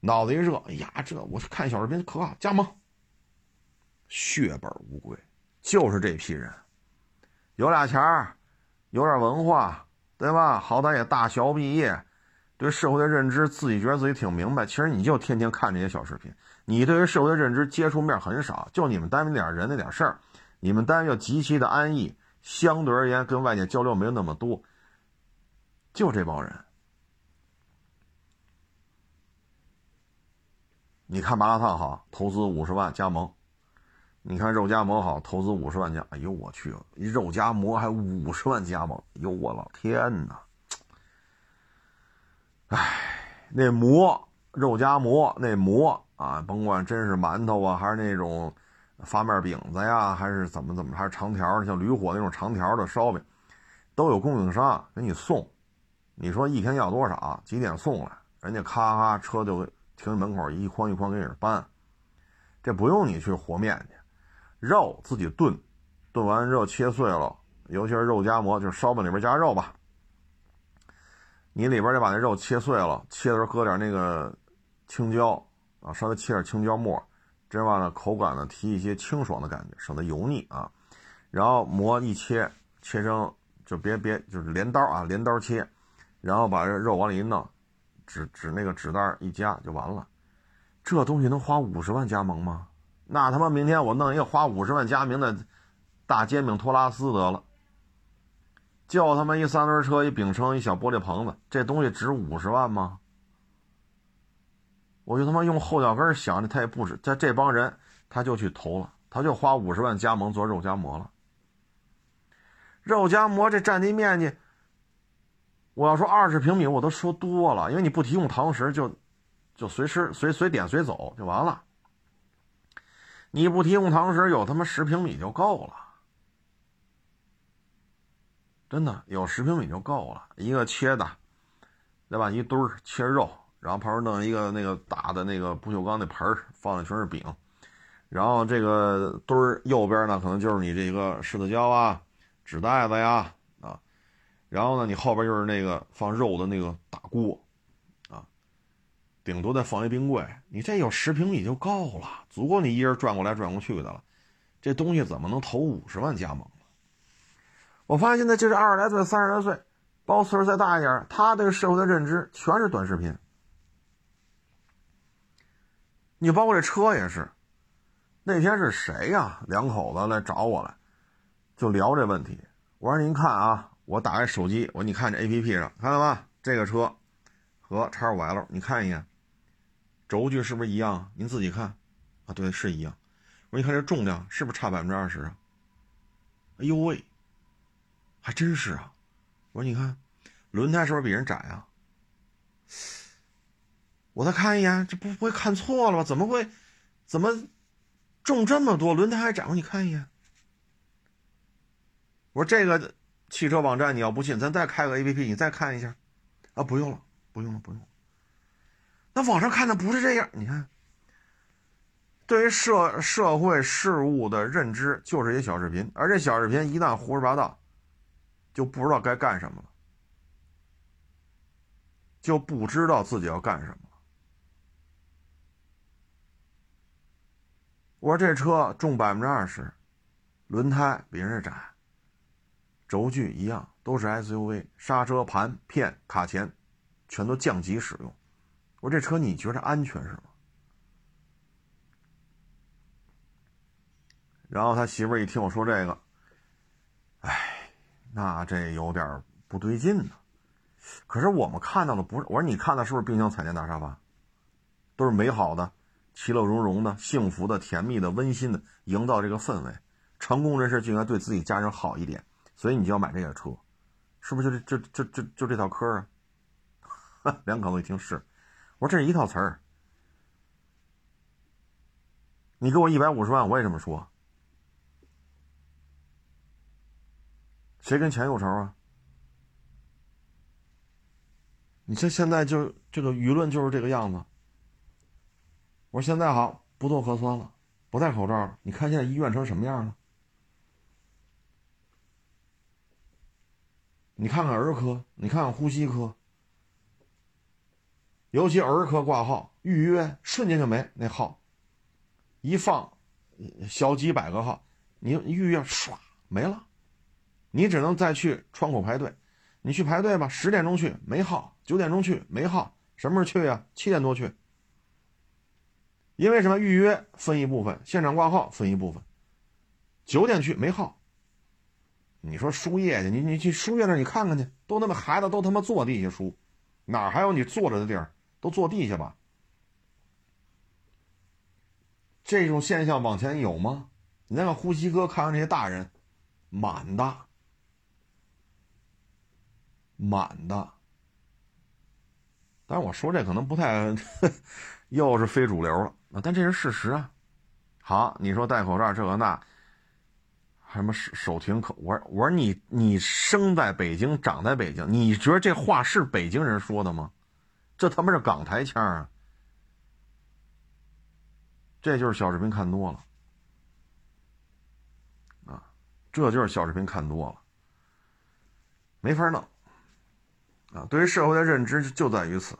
脑子一热，哎呀，这我看小视频可好，加盟。血本无归，就是这批人，有俩钱儿，有点文化，对吧？好歹也大学毕业，对社会的认知自己觉得自己挺明白。其实你就天天看这些小视频，你对于社会的认知接触面很少。就你们单位那点人那点事儿，你们单位又极其的安逸，相对而言跟外界交流没有那么多。就这帮人。你看麻辣烫好，投资五十万加盟；你看肉夹馍好，投资五十万加。哎呦我去，肉夹馍还五十万加盟！哟我老天哪！哎，那馍肉夹馍那馍啊，甭管真是馒头啊，还是那种发面饼子呀，还是怎么怎么，还是长条像驴火那种长条的烧饼，都有供应商给你送。你说一天要多少？几点送来？人家咔咔车就。停门口一筐一筐给你搬，这不用你去和面去，肉自己炖，炖完肉切碎了，尤其是肉夹馍，就是烧饼里边加肉吧。你里边得把那肉切碎了，切的时候搁点那个青椒啊，稍微切点青椒末，这样呢口感呢提一些清爽的感觉，省得油腻啊。然后馍一切，切成就别别就是镰刀啊，镰刀切，然后把这肉往里一弄。纸纸那个纸袋一夹就完了，这东西能花五十万加盟吗？那他妈明天我弄一个花五十万加盟的大煎饼托拉斯得了，就他妈一三轮车一饼铛一小玻璃棚子，这东西值五十万吗？我就他妈用后脚跟想着，他也不止，在这帮人他就去投了，他就花五十万加盟做肉夹馍了。肉夹馍这占地面积。我要说二十平米，我都说多了，因为你不提供堂食，就就随吃随随点随走就完了。你不提供堂食，有他妈十平米就够了。真的有十平米就够了，一个切的，对吧？一堆切肉，然后旁边弄一个那个大的那个不锈钢那盆儿，放的全是饼，然后这个堆儿右边呢，可能就是你这个柿子椒啊、纸袋子呀啊，然后呢，你后边就是那个放肉的那个大锅，啊，顶多再放一冰柜，你这有十平米就够了，足够你一人转过来转过去的了。这东西怎么能投五十万加盟呢？我发现现在就是二十来岁、三十来岁，包岁数再大一点，他对社会的认知全是短视频。你包括这车也是，那天是谁呀？两口子来找我来，就聊这问题。我说您看啊，我打开手机，我说你看这 A P P 上，看到吗？这个车和叉五 L，你看一眼，轴距是不是一样？您自己看啊，对，是一样。我说你看这重量是不是差百分之二十啊？哎呦喂，还真是啊！我说你看，轮胎是不是比人窄啊？我再看一眼，这不不会看错了吧？怎么会？怎么重这么多？轮胎还长？你看一眼。我说这个汽车网站你要不信，咱再开个 A P P，你再看一下。啊，不用了，不用了，不用了。那网上看的不是这样，你看。对于社社会事物的认知就是一小视频，而这小视频一旦胡说八道，就不知道该干什么了，就不知道自己要干什么我说这车重百分之二十，轮胎比人家窄，轴距一样，都是 SUV，刹车盘片卡钳全都降级使用。我说这车你觉得安全是吗？然后他媳妇一听我说这个，哎，那这有点不对劲呢。可是我们看到的不是，我说你看的是不是冰箱彩电大沙发？都是美好的、其乐融融的、幸福的、甜蜜的、温馨的，营造这个氛围。成功人士就应该对自己家人好一点，所以你就要买这个车，是不是？就这、这、这、这就这套嗑啊？两口子一听是，我说这是一套词儿。你给我一百五十万，我也这么说。谁跟钱有仇啊？你这现在就这个舆论就是这个样子。我说现在好，不做核酸了，不戴口罩了。你看现在医院成什么样了？你看看儿科，你看看呼吸科，尤其儿科挂号预约瞬间就没那号，一放小几百个号，你预约唰没了。你只能再去窗口排队，你去排队吧。十点钟去没号，九点钟去没号，什么时候去呀？七点多去。因为什么？预约分一部分，现场挂号分一部分。九点去没号。你说输液去，你你去输液那，你看看去，都他妈孩子都他妈坐地下输，哪还有你坐着的地儿？都坐地下吧。这种现象往前有吗？你那个呼吸科看看这些大人，满的。满的，但是我说这可能不太，又是非主流了啊！但这是事实啊。好，你说戴口罩这个那，什么手手停口，我我说你你生在北京，长在北京，你觉得这话是北京人说的吗？这他妈是港台腔啊！这就是小视频看多了啊，这就是小视频看多了，没法弄。啊，对于社会的认知就在于此，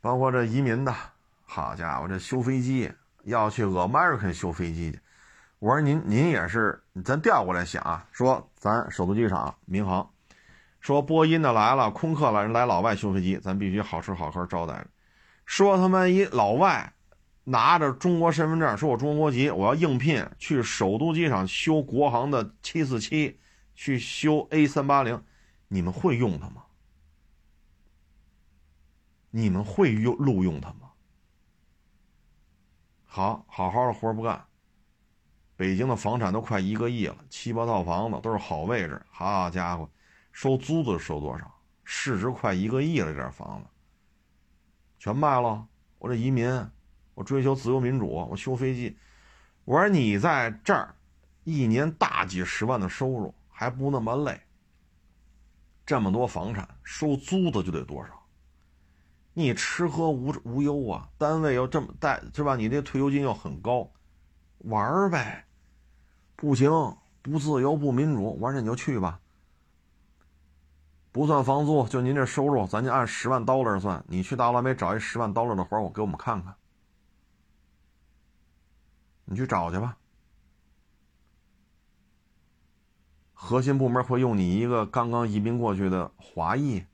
包括这移民的，好家伙，这修飞机要去 American 修飞机去。我说您您也是，咱调过来想啊，说咱首都机场民航，说波音的来了，空客来人来老外修飞机，咱必须好吃好喝招待着。说他妈一老外拿着中国身份证，说我中国国籍，我要应聘去首都机场修国航的七四七，去修 A 三八零。你们会用它吗？你们会用录用他吗？好好好的活不干。北京的房产都快一个亿了，七八套房子都是好位置。好家伙，收租子收多少？市值快一个亿了，这房子全卖了。我这移民，我追求自由民主，我修飞机。我说你在这儿，一年大几十万的收入。还不那么累。这么多房产收租的就得多少？你吃喝无无忧啊，单位又这么带是吧？你这退休金又很高，玩呗。不行，不自由不民主，完事你就去吧。不算房租，就您这收入，咱就按十万刀了算。你去大老美找一十万刀了的活我给我们看看。你去找去吧。核心部门会用你一个刚刚移民过去的华裔，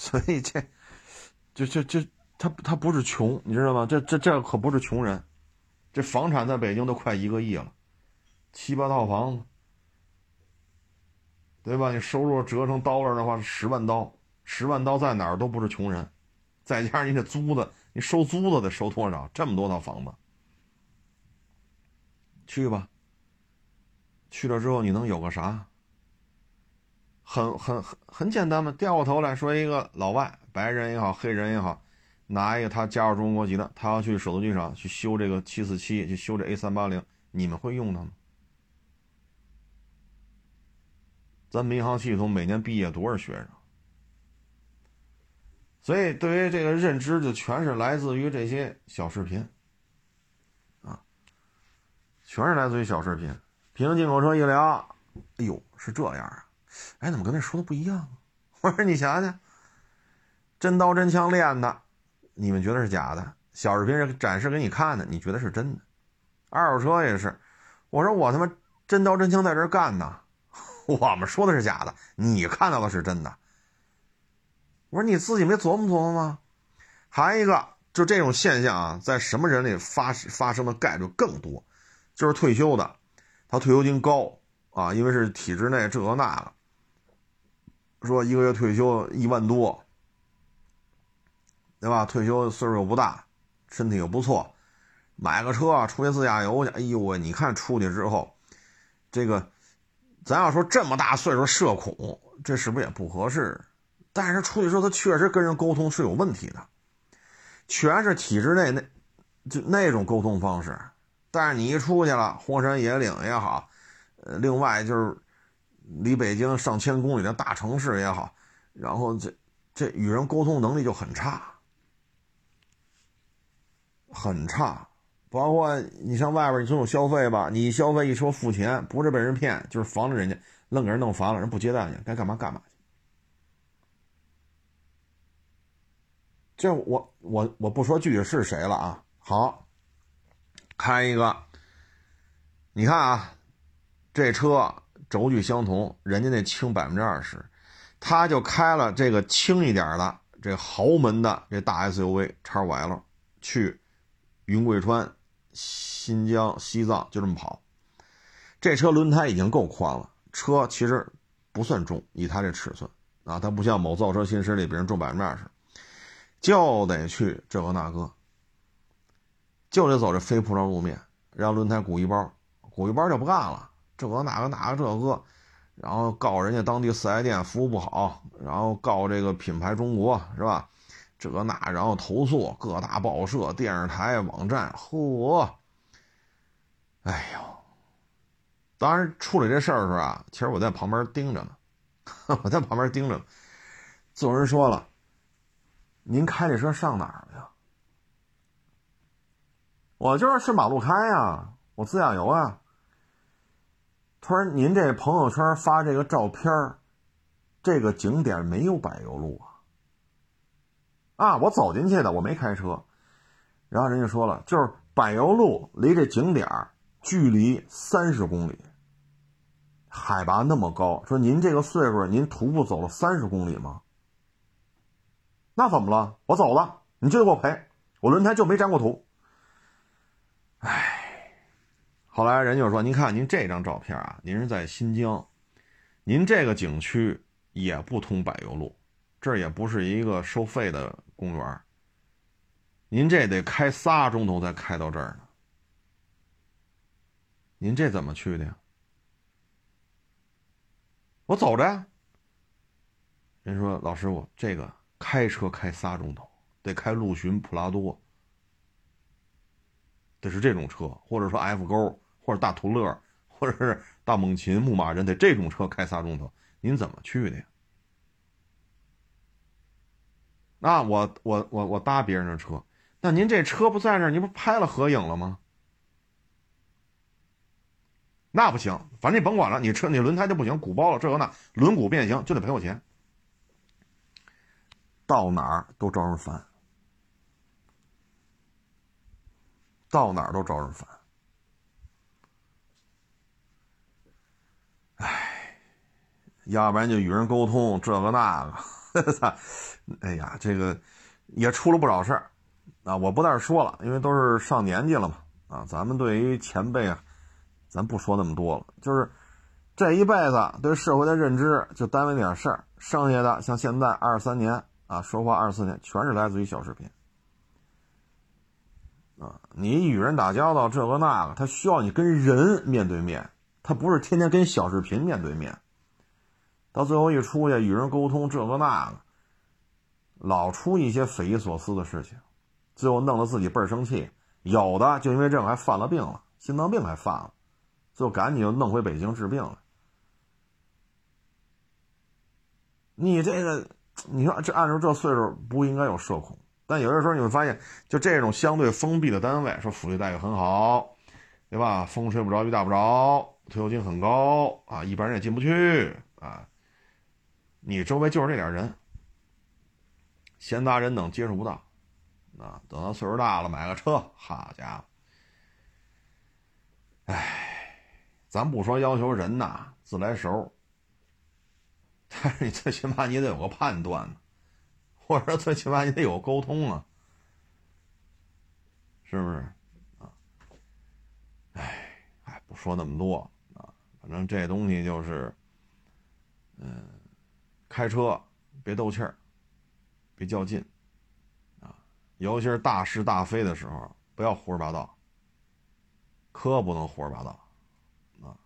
所以这，就就就他他不是穷，你知道吗？这这这可不是穷人，这房产在北京都快一个亿了，七八套房子，对吧？你收入折成刀了的话十万刀，十万刀在哪儿都不是穷人，再加上你这租的，你收租的得收多少？这么多套房子。去吧。去了之后你能有个啥？很很很很简单嘛，掉过头来说一个老外，白人也好，黑人也好，拿一个他加入中国籍的，他要去首都机场去修这个七四七，去修这 A 三八零，你们会用它吗？咱民航系统每年毕业多少学生？所以对于这个认知，就全是来自于这些小视频啊。全是来自于小视频，平行进口车一聊，哎呦，是这样啊？哎，怎么跟那说的不一样？我说你想想，真刀真枪练的，你们觉得是假的？小视频是展示给你看的，你觉得是真的？二手车也是，我说我他妈真刀真枪在这干呢，我们说的是假的，你看到的是真的。我说你自己没琢磨琢磨吗？还一个，就这种现象啊，在什么人里发发生的概率更多？就是退休的，他退休金高啊，因为是体制内这个那个，说一个月退休一万多，对吧？退休岁数又不大，身体又不错，买个车出去自驾游去。哎呦喂，你看出去之后，这个咱要说这么大岁数社恐，这是不是也不合适？但是出去之后，他确实跟人沟通是有问题的，全是体制内那就那种沟通方式。但是你一出去了，荒山野岭也好，呃，另外就是离北京上千公里的大城市也好，然后这这与人沟通能力就很差，很差。包括你上外边，你总有消费吧？你消费一说付钱，不是被人骗，就是防着人家，愣给人弄烦了，人不接待你，该干嘛干嘛去。这我我我不说具体是谁了啊，好。开一个，你看啊，这车轴距相同，人家那轻百分之二十，他就开了这个轻一点的这豪门的这大 SUV 叉五 L 去云贵川、新疆、西藏就这么跑。这车轮胎已经够宽了，车其实不算重，以它这尺寸啊，它不像某造车新势力，比人重百分之二十，就得去这个那个。就得走这非铺装路面，让轮胎鼓一包，鼓一包就不干了，这个那个那个这个，然后告人家当地四 S 店服务不好，然后告这个品牌中国是吧？这个那，然后投诉各大报社、电视台、网站，嚯！哎呦，当时处理这事儿的时候啊，其实我在旁边盯着呢，我在旁边盯着，有人说了，您开这车上哪儿了呀？我就是顺马路开呀，我自驾游啊。他说：“您这朋友圈发这个照片这个景点没有柏油路啊。”啊，我走进去的，我没开车。然后人家说了，就是柏油路离这景点距离三十公里，海拔那么高，说您这个岁数，您徒步走了三十公里吗？那怎么了？我走了，你就得给我赔，我轮胎就没沾过土。唉，后来人就说：“您看您这张照片啊，您是在新疆，您这个景区也不通柏油路，这也不是一个收费的公园，您这得开仨钟头才开到这儿呢。您这怎么去的呀？我走着呀。人说老师我，这个开车开仨钟头，得开陆巡普拉多。”得是这种车，或者说 F 勾，或者大途乐，或者是大猛禽、牧马人，得这种车开仨钟头，您怎么去的呀？那我我我我搭别人的车，那您这车不在这儿，你不拍了合影了吗？那不行，反正你甭管了，你车你轮胎就不行，鼓包了，这个那轮毂变形就得赔我钱。到哪儿都招人烦，到哪儿都招人烦。哎，要不然就与人沟通这个那个，操！哎呀，这个也出了不少事儿啊！我不在这说了，因为都是上年纪了嘛啊。咱们对于前辈啊，咱不说那么多了，就是这一辈子对社会的认知就单位那点事儿，剩下的像现在二三年啊，说话二四年，全是来自于小视频。你与人打交道这个那个，他需要你跟人面对面，他不是天天跟小视频面对面。到最后一出去与人沟通这个那个。老出一些匪夷所思的事情，最后弄得自己倍儿生气。有的就因为这个还犯了病了，心脏病还犯了，最后赶紧就弄回北京治病了。你这个，你说这按照这岁数不应该有社恐，但有的时候你会发现，就这种相对封闭的单位，说福利待遇很好，对吧？风吹不着，雨打不着，退休金很高啊，一般人也进不去啊。你周围就是这点人。闲杂人等接触不到，啊，等到岁数大了买个车，好家伙，哎，咱不说要求人呐自来熟，但是你最起码你得有个判断呢，或者最起码你得有沟通啊，是不是？啊，哎，哎，不说那么多啊，反正这东西就是，嗯，开车别斗气儿。别较劲，啊，尤其是大是大非的时候，不要胡说八道。可不能胡说八道，啊。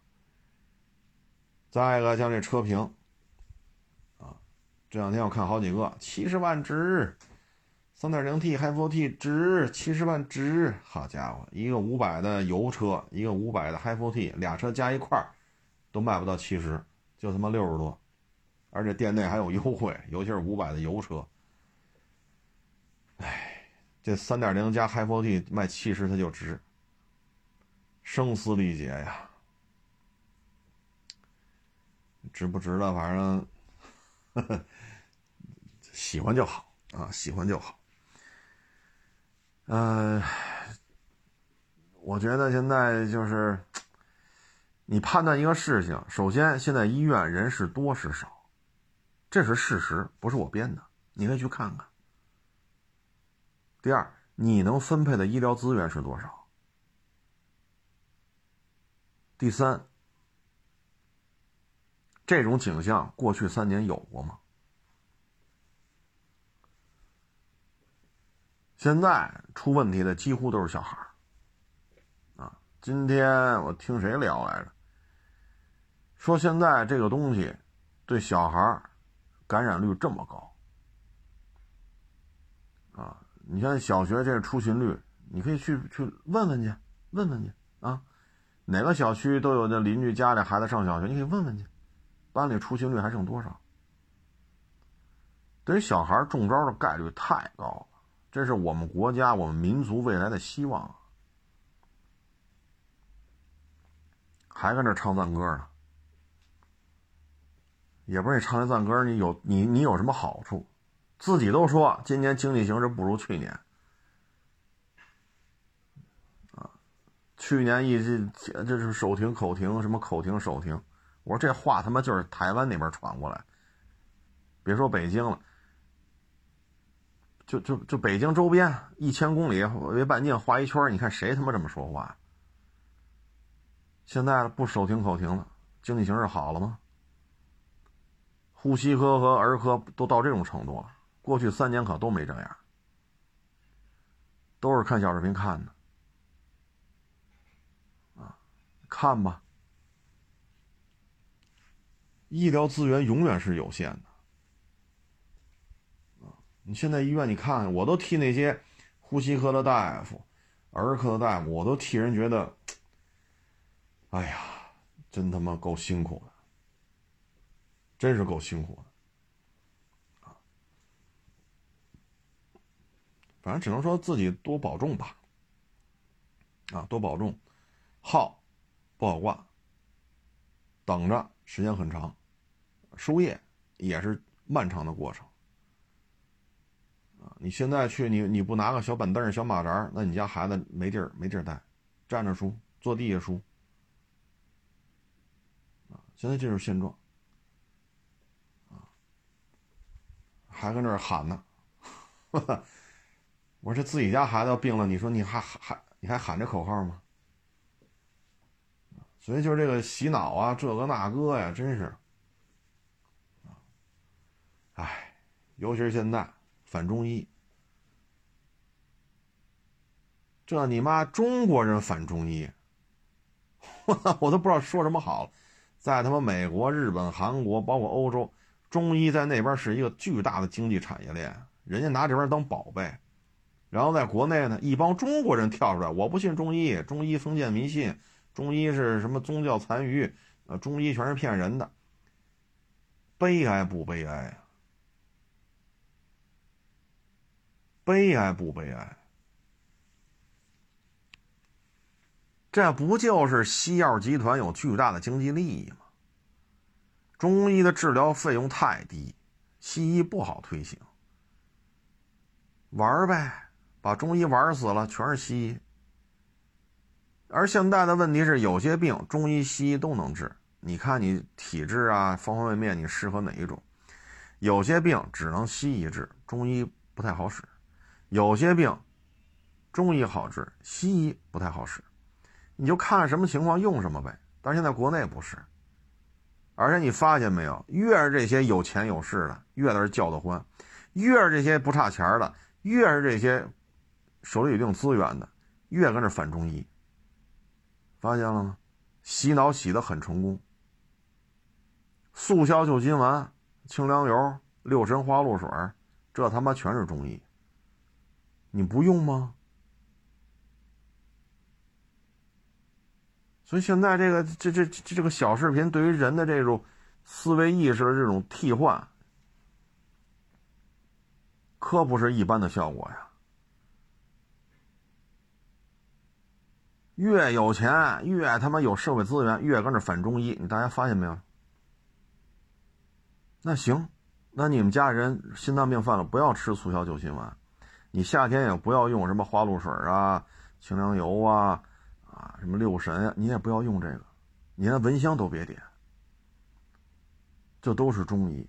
再一个，像这车评，这两天我看好几个，七十万值，三点零 T 还 4T 值，七十万值，好家伙，一个五百的油车，一个五百的 Hi 4T，俩车加一块都卖不到七十，就他妈六十多，而且店内还有优惠，尤其是五百的油车。哎，这三点零加 Hi4T 卖七十，它就值，声嘶力竭呀！值不值的，反正呵呵喜欢就好啊，喜欢就好。嗯，我觉得现在就是你判断一个事情，首先现在医院人是多是少，这是事实，不是我编的，你可以去看看。第二，你能分配的医疗资源是多少？第三，这种景象过去三年有过吗？现在出问题的几乎都是小孩啊！今天我听谁聊来着？说现在这个东西对小孩感染率这么高啊！你像小学这个出勤率，你可以去去问问去，问问去啊，哪个小区都有那邻居家里孩子上小学，你可以问问去，班里出勤率还剩多少？对于小孩中招的概率太高了，这是我们国家、我们民族未来的希望。还搁那唱赞歌呢，也不是你唱这赞歌，你有你你有什么好处？自己都说今年经济形势不如去年，啊，去年一这这是手停口停，什么口停手停，我说这话他妈就是台湾那边传过来，别说北京了，就就就北京周边一千公里为半径画一圈，你看谁他妈这么说话？现在不手停口停了，经济形势好了吗？呼吸科和儿科都到这种程度了。过去三年可都没这样，都是看小视频看的，啊，看吧。医疗资源永远是有限的，你现在医院你看，我都替那些呼吸科的大夫、儿科的大夫，我都替人觉得，哎呀，真他妈够辛苦的，真是够辛苦的，反正只能说自己多保重吧，啊，多保重，号不好挂，等着时间很长，输液也是漫长的过程，啊，你现在去你你不拿个小板凳小马扎那你家孩子没地儿没地儿待，站着输，坐地下输。现在这就是现状，啊，还搁那儿喊呢，我说这自己家孩子要病了，你说你还还你还喊这口号吗？所以就是这个洗脑啊，这个那个呀，真是，啊，哎，尤其是现在反中医，这你妈中国人反中医，我都不知道说什么好了。在他妈美国、日本、韩国，包括欧洲，中医在那边是一个巨大的经济产业链，人家拿这边当宝贝。然后在国内呢，一帮中国人跳出来，我不信中医，中医封建迷信，中医是什么宗教残余，呃，中医全是骗人的。悲哀不悲哀啊？悲哀不悲哀？这不就是西药集团有巨大的经济利益吗？中医的治疗费用太低，西医不好推行。玩呗，把中医玩死了，全是西医。而现在的问题是，有些病中医、西医都能治。你看你体质啊，方方面面，你适合哪一种？有些病只能西医治，中医不太好使；有些病中医好治，西医不太好使。你就看什么情况用什么呗，但现在国内不是，而且你发现没有，越是这些有钱有势的，越在这叫得欢；越是这些不差钱的，越是这些手里有一定资源的，越跟这反中医。发现了吗？洗脑洗得很成功。速效救心丸、清凉油、六神花露水，这他妈全是中医，你不用吗？所以现在这个这这这这个小视频对于人的这种思维意识的这种替换，可不是一般的效果呀！越有钱越他妈有社会资源，越跟着反中医，你大家发现没有？那行，那你们家人心脏病犯了，不要吃速效救心丸，你夏天也不要用什么花露水啊、清凉油啊。啊，什么六神，你也不要用这个，你连蚊香都别点，这都是中医。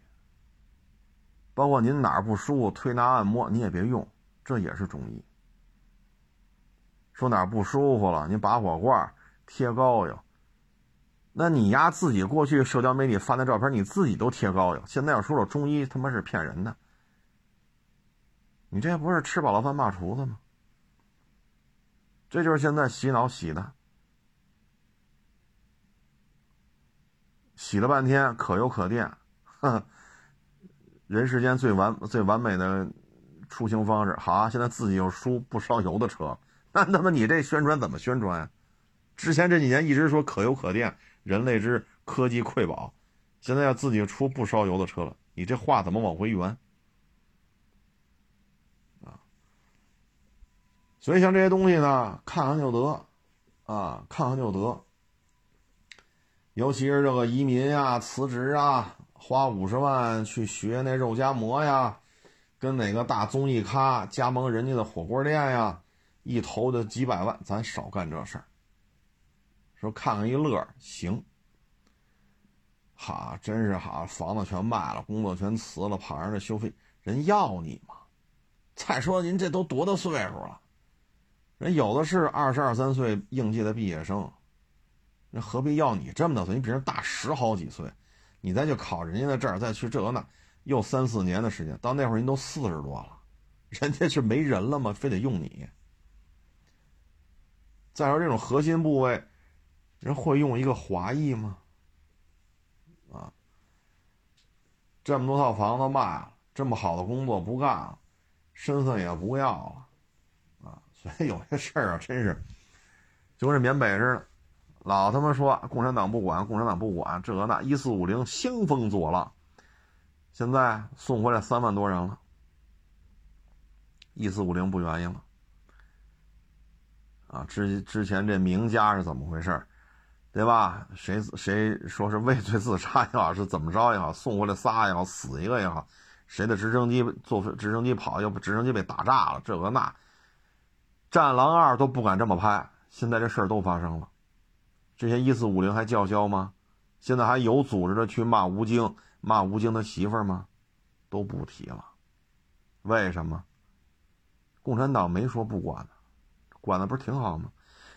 包括您哪儿不舒服，推拿按摩你也别用，这也是中医。说哪儿不舒服了，你拔火罐、贴膏药，那你丫自己过去社交媒体发那照片，你自己都贴膏药，现在要说了中医他妈是骗人的，你这不是吃饱了饭骂厨子吗？这就是现在洗脑洗的，洗了半天可油可电，人世间最完最完美的出行方式。好啊，现在自己又输不烧油的车，那那么你这宣传怎么宣传呀？之前这几年一直说可油可电，人类之科技瑰宝，现在要自己出不烧油的车了，你这话怎么往回圆？所以像这些东西呢，看看就得，啊，看看就得。尤其是这个移民啊、辞职啊，花五十万去学那肉夹馍呀，跟哪个大综艺咖加盟人家的火锅店呀，一投就几百万，咱少干这事儿。说看看一乐行，好，真是好，房子全卖了，工作全辞了，跑人这修费，人要你吗？再说您这都多大岁数了？人有的是二十二三岁应届的毕业生，那何必要你这么大岁？你比人大十好几岁，你再去考人家的证，再去这那，又三四年的时间，到那会儿您都四十多了，人家是没人了吗？非得用你？再说这种核心部位，人会用一个华裔吗？啊，这么多套房子卖了，这么好的工作不干了，身份也不要了。有些事儿啊，真是就跟这缅北似的老他妈说共产党不管，共产党不管，这个那一四五零兴风作浪，现在送回来三万多人了。一四五零不愿意了，啊，之之前这名家是怎么回事对吧？谁谁说是畏罪自杀也好，是怎么着也好，送回来仨也好，死一个也好，谁的直升机坐直升机跑，要不直升机被打炸了，这个那，战狼二都不敢这么拍，现在这事儿都发生了。这些一四五零还叫嚣吗？现在还有组织的去骂吴京，骂吴京的媳妇儿吗？都不提了。为什么？共产党没说不管管的不是挺好吗？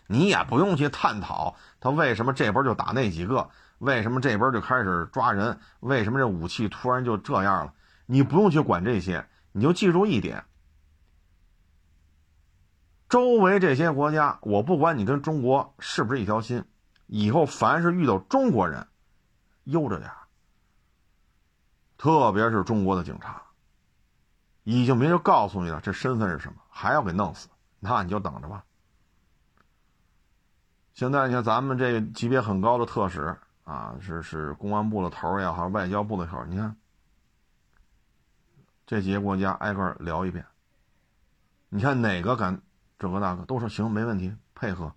你也不用去探讨他为什么这边就打那几个，为什么这边就开始抓人，为什么这武器突然就这样了？你不用去管这些，你就记住一点：周围这些国家，我不管你跟中国是不是一条心。以后凡是遇到中国人，悠着点特别是中国的警察，已经明确告诉你了，这身份是什么，还要给弄死，那你就等着吧。现在你看咱们这个级别很高的特使啊，是是公安部的头也好，外交部的头，你看这几个国家挨个聊一遍，你看哪个敢这个那个，都说行，没问题，配合。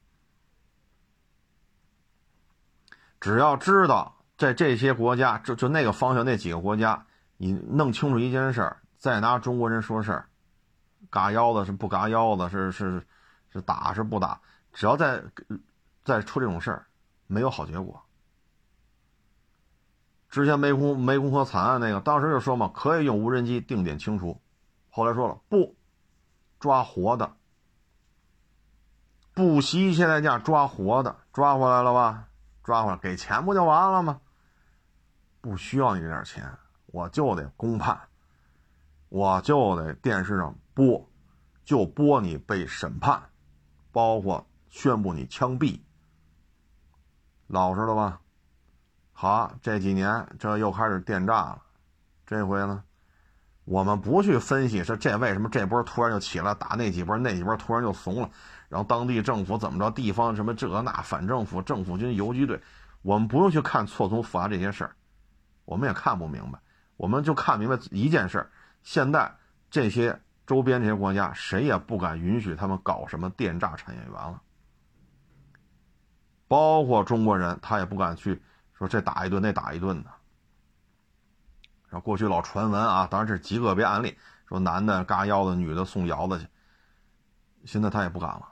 只要知道在这些国家，就就那个方向那几个国家，你弄清楚一件事儿，再拿中国人说事儿，嘎腰子是不嘎腰子，是是是打是不打，只要再再出这种事儿，没有好结果。之前湄公湄公河惨案那个，当时就说嘛，可以用无人机定点清除，后来说了不，抓活的，不惜一切代价抓活的，抓回来了吧？抓回来给钱不就完了吗？不需要你这点钱，我就得公判，我就得电视上播，就播你被审判，包括宣布你枪毙，老实了吧？好，这几年这又开始电诈了，这回呢，我们不去分析说这为什么这波突然就起来打那几波，那几波突然就怂了。然后当地政府怎么着？地方什么这那反政府、政府军、游击队，我们不用去看错综复杂这些事儿，我们也看不明白。我们就看明白一件事儿：现在这些周边这些国家，谁也不敢允许他们搞什么电诈产业园了。包括中国人，他也不敢去说这打一顿那打一顿的。然后过去老传闻啊，当然这是极个别案例，说男的嘎腰子，女的送窑子去。现在他也不敢了。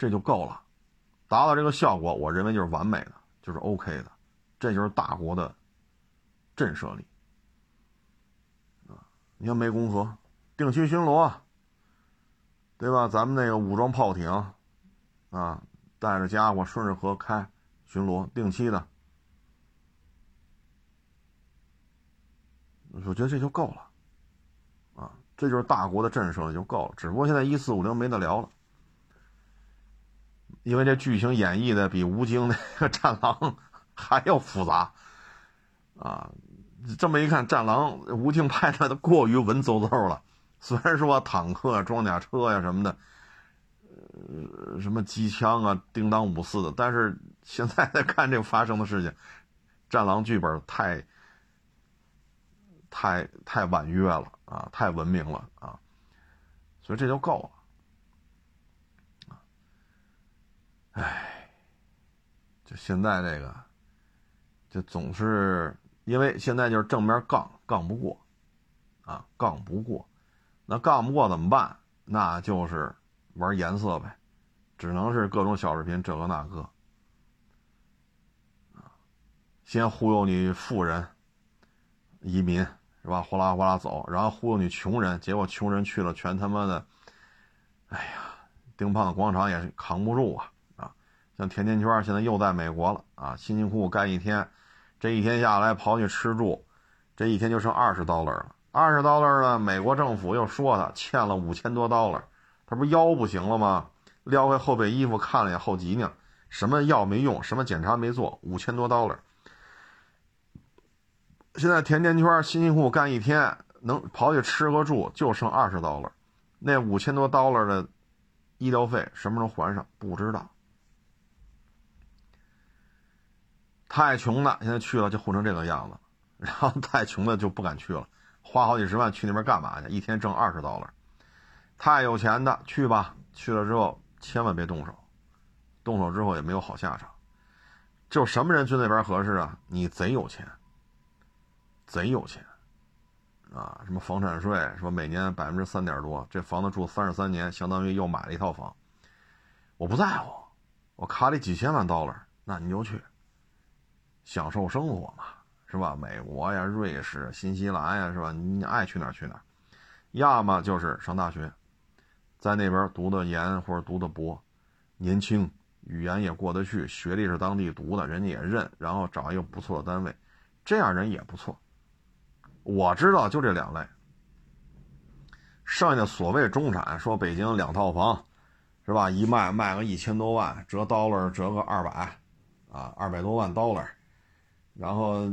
这就够了，达到这个效果，我认为就是完美的，就是 OK 的，这就是大国的震慑力啊！你看湄公河定期巡逻，对吧？咱们那个武装炮艇啊，带着家伙顺着河开巡逻，定期的，我觉得这就够了啊！这就是大国的震慑力就够了，只不过现在一四五零没得聊了。因为这剧情演绎的比吴京那个战狼 还要复杂，啊，这么一看，战狼吴京拍的都过于文绉绉了。虽然说坦克、装甲车呀什么的，呃，什么机枪啊，叮当五四的，但是现在在看这发生的事情，战狼剧本太、太、太婉约了啊，太文明了啊，所以这就够了。唉，就现在这个，就总是因为现在就是正面杠杠不过，啊，杠不过，那杠不过怎么办？那就是玩颜色呗，只能是各种小视频这个那个，先忽悠你富人移民是吧？哗啦哗啦走，然后忽悠你穷人，结果穷人去了全他妈的，哎呀，丁胖子广场也是扛不住啊。像甜甜圈现在又在美国了啊，辛辛苦苦干一天，这一天下来刨去吃住，这一天就剩二十 dollar 了。二十 dollar 呢，美国政府又说他欠了五千多 dollar，他不腰不行了吗？撩开后背衣服看了眼后脊梁，什么药没用，什么检查没做，五千多 dollar。现在甜甜圈辛辛苦苦干一天，能刨去吃和住就剩二十 dollar，那五千多 dollar 的医疗费什么时候还上？不知道。太穷的现在去了就混成这个样子，然后太穷的就不敢去了，花好几十万去那边干嘛去？一天挣二十刀了。太有钱的去吧，去了之后千万别动手，动手之后也没有好下场。就什么人去那边合适啊？你贼有钱，贼有钱，啊，什么房产税，说每年百分之三点多，这房子住三十三年，相当于又买了一套房。我不在乎，我卡里几千万 dollar，那你就去，享受生活嘛，是吧？美国呀、瑞士、新西兰呀，是吧？你爱去哪儿去哪儿，要么就是上大学，在那边读的研或者读的博，年轻。语言也过得去，学历是当地读的，人家也认，然后找一个不错的单位，这样人也不错。我知道就这两类，剩下的所谓中产，说北京两套房，是吧？一卖卖个一千多万，折 dollar 折个二百，啊，二百多万 dollar，然后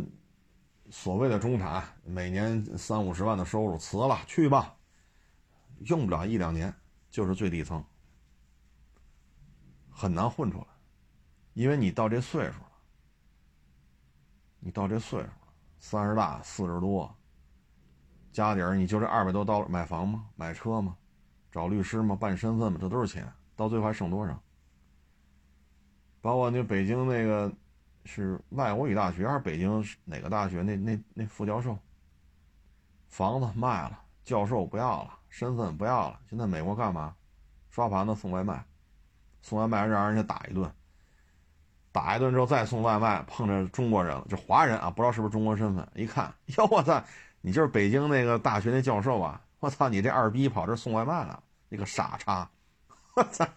所谓的中产，每年三五十万的收入，辞了去吧，用不了一两年就是最底层。很难混出来，因为你到这岁数了，你到这岁数了，三十大四十多，家底儿你就这二百多刀买房吗？买车吗？找律师吗？办身份吗？这都是钱，到最后还剩多少？包括那北京那个是外国语大学还是北京哪个大学？那那那副教授，房子卖了，教授不要了，身份不要了，现在美国干嘛？刷盘子送外卖。送外卖让人家打一顿，打一顿之后再送外卖，碰着中国人了，就华人啊，不知道是不是中国身份。一看，哟，我操，你就是北京那个大学那教授啊！我操，你这二逼跑这送外卖了，你个傻叉！我操，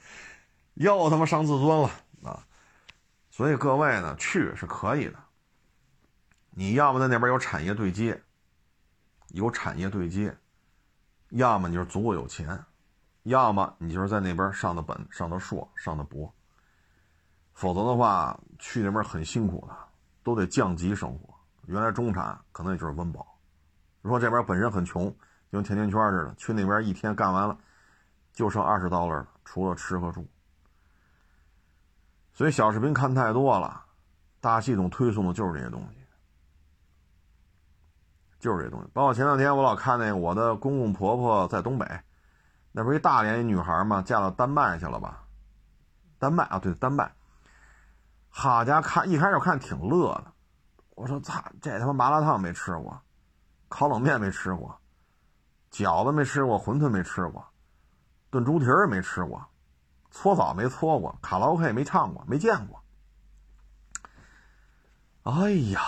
又他妈伤自尊了啊！所以各位呢，去是可以的，你要么在那边有产业对接，有产业对接，要么你就是足够有钱。要么你就是在那边上的本、上的硕、上的博，否则的话去那边很辛苦的，都得降级生活。原来中产可能也就是温饱。如果这边本身很穷，就跟甜甜圈似的，去那边一天干完了，就剩二十刀了，除了吃和住。所以小视频看太多了，大系统推送的就是这些东西，就是这东西。包括前两天我老看那个我的公公婆婆在东北。那不是一大连一女孩吗？嫁到丹麦去了吧？丹麦啊，对，丹麦。好家伙，看一开始看挺乐的。我说：“操，这他妈麻辣烫没吃过，烤冷面没吃过，饺子没吃过，馄饨没吃过，炖猪蹄儿没吃过，搓澡没搓过，卡拉 OK 没唱过，没见过。”哎呀，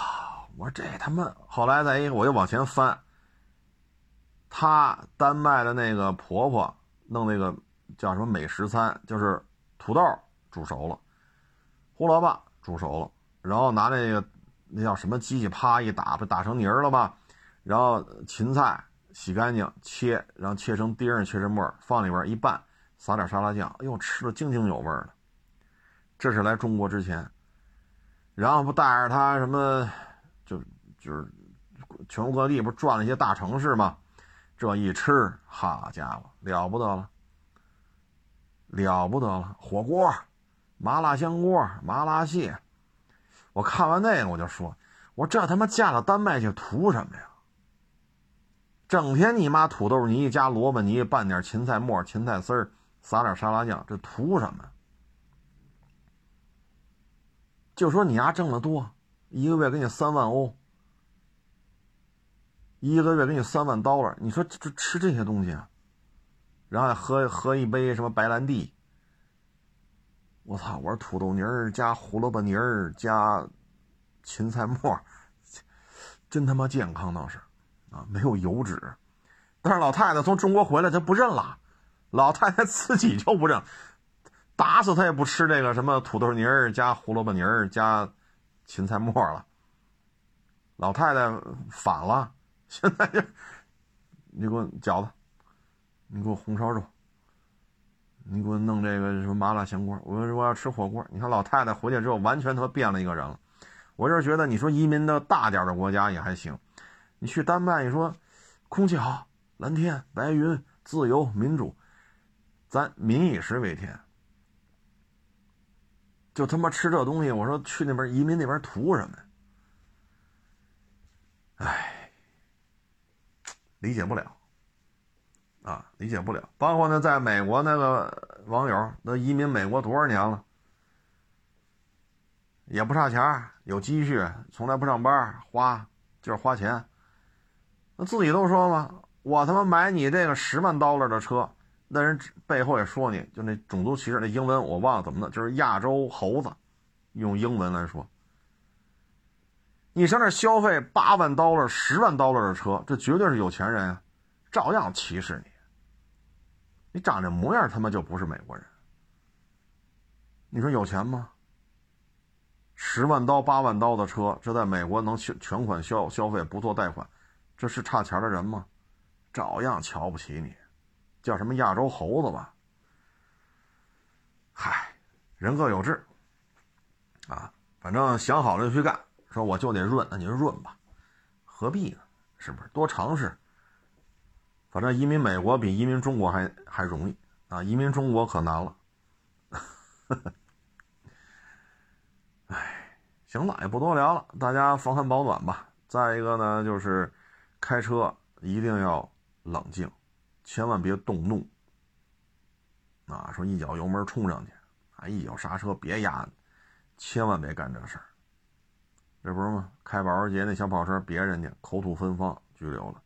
我说这他妈……后来再一个，我又往前翻。她丹麦的那个婆婆弄那个叫什么美食餐，就是土豆煮熟了，胡萝卜煮熟了，然后拿那个那叫什么机器啪一打，不打成泥了吧？然后芹菜洗干净切，然后切成丁，切成末，放里边一拌，撒点沙拉酱，哎呦，吃的津津有味的。这是来中国之前，然后不带着他什么，就就是全国各地不是转了一些大城市吗？这一吃，好家伙，了不得了，了不得了！火锅、麻辣香锅、麻辣蟹，我看完那个我就说：“我这他妈嫁到丹麦去图什么呀？整天你妈土豆泥加萝卜泥，拌点芹菜末、芹菜丝儿，撒点沙拉酱，这图什么？就说你丫挣得多，一个月给你三万欧。”一个月给你三万刀了，你说这吃这些东西啊，然后喝喝一杯什么白兰地？我操！我说土豆泥儿加胡萝卜泥儿加芹菜末，真他妈健康倒是啊，没有油脂。但是老太太从中国回来，她不认了，老太太自己就不认，打死她也不吃这个什么土豆泥儿加胡萝卜泥儿加芹菜末了。老太太反了。现在就，你给我饺子，你给我红烧肉，你给我弄这个什么麻辣香锅。我说我要吃火锅。你看老太太回去之后，完全他妈变了一个人了。我就是觉得，你说移民到大点的国家也还行，你去丹麦，你说空气好，蓝天白云，自由民主，咱民以食为天。就他妈吃这东西，我说去那边移民那边图什么呀？哎，理解不了，啊，理解不了。包括那在美国那个网友，那移民美国多少年了，也不差钱，有积蓄，从来不上班，花就是花钱。那自己都说嘛，我他妈买你这个十万 dollar 的车，那人背后也说你，就那种族歧视，那英文我忘了怎么的，就是亚洲猴子，用英文来说。你上那消费八万刀了、十万刀了的车，这绝对是有钱人啊，照样歧视你。你长这模样，他妈就不是美国人。你说有钱吗？十万刀、八万刀的车，这在美国能全全款消消费不做贷款，这是差钱的人吗？照样瞧不起你，叫什么亚洲猴子吧？嗨，人各有志，啊，反正想好了就去干。说我就得润，那你就润吧，何必呢？是不是？多尝试。反正移民美国比移民中国还还容易啊，移民中国可难了。哎，行了，也不多聊了，大家防寒保暖吧。再一个呢，就是开车一定要冷静，千万别动怒。啊，说一脚油门冲上去，啊，一脚刹车别压，千万别干这事儿。这不是吗？开保时捷那小跑车别人家口吐芬芳，拘留了；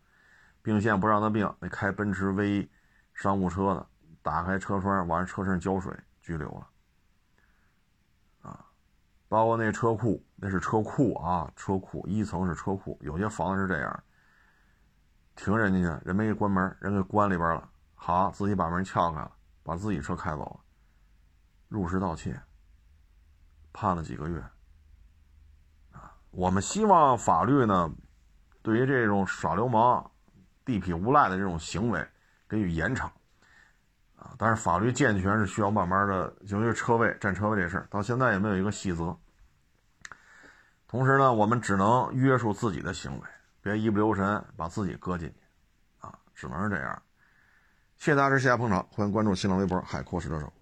并线不让他并，那开奔驰 V 商务车的打开车窗往车身浇水，拘留了。啊，包括那车库，那是车库啊，车库一层是车库，有些房子是这样，停人家去，人没给关门，人给关里边了，好，自己把门撬开了，把自己车开走了，入室盗窃，判了几个月。我们希望法律呢，对于这种耍流氓、地痞无赖的这种行为给予严惩啊。但是法律健全是需要慢慢的，就因为车位占车位这事儿，到现在也没有一个细则。同时呢，我们只能约束自己的行为，别一不留神把自己搁进去啊，只能是这样。谢谢大家支持，谢谢捧场，欢迎关注新浪微博海阔试车手。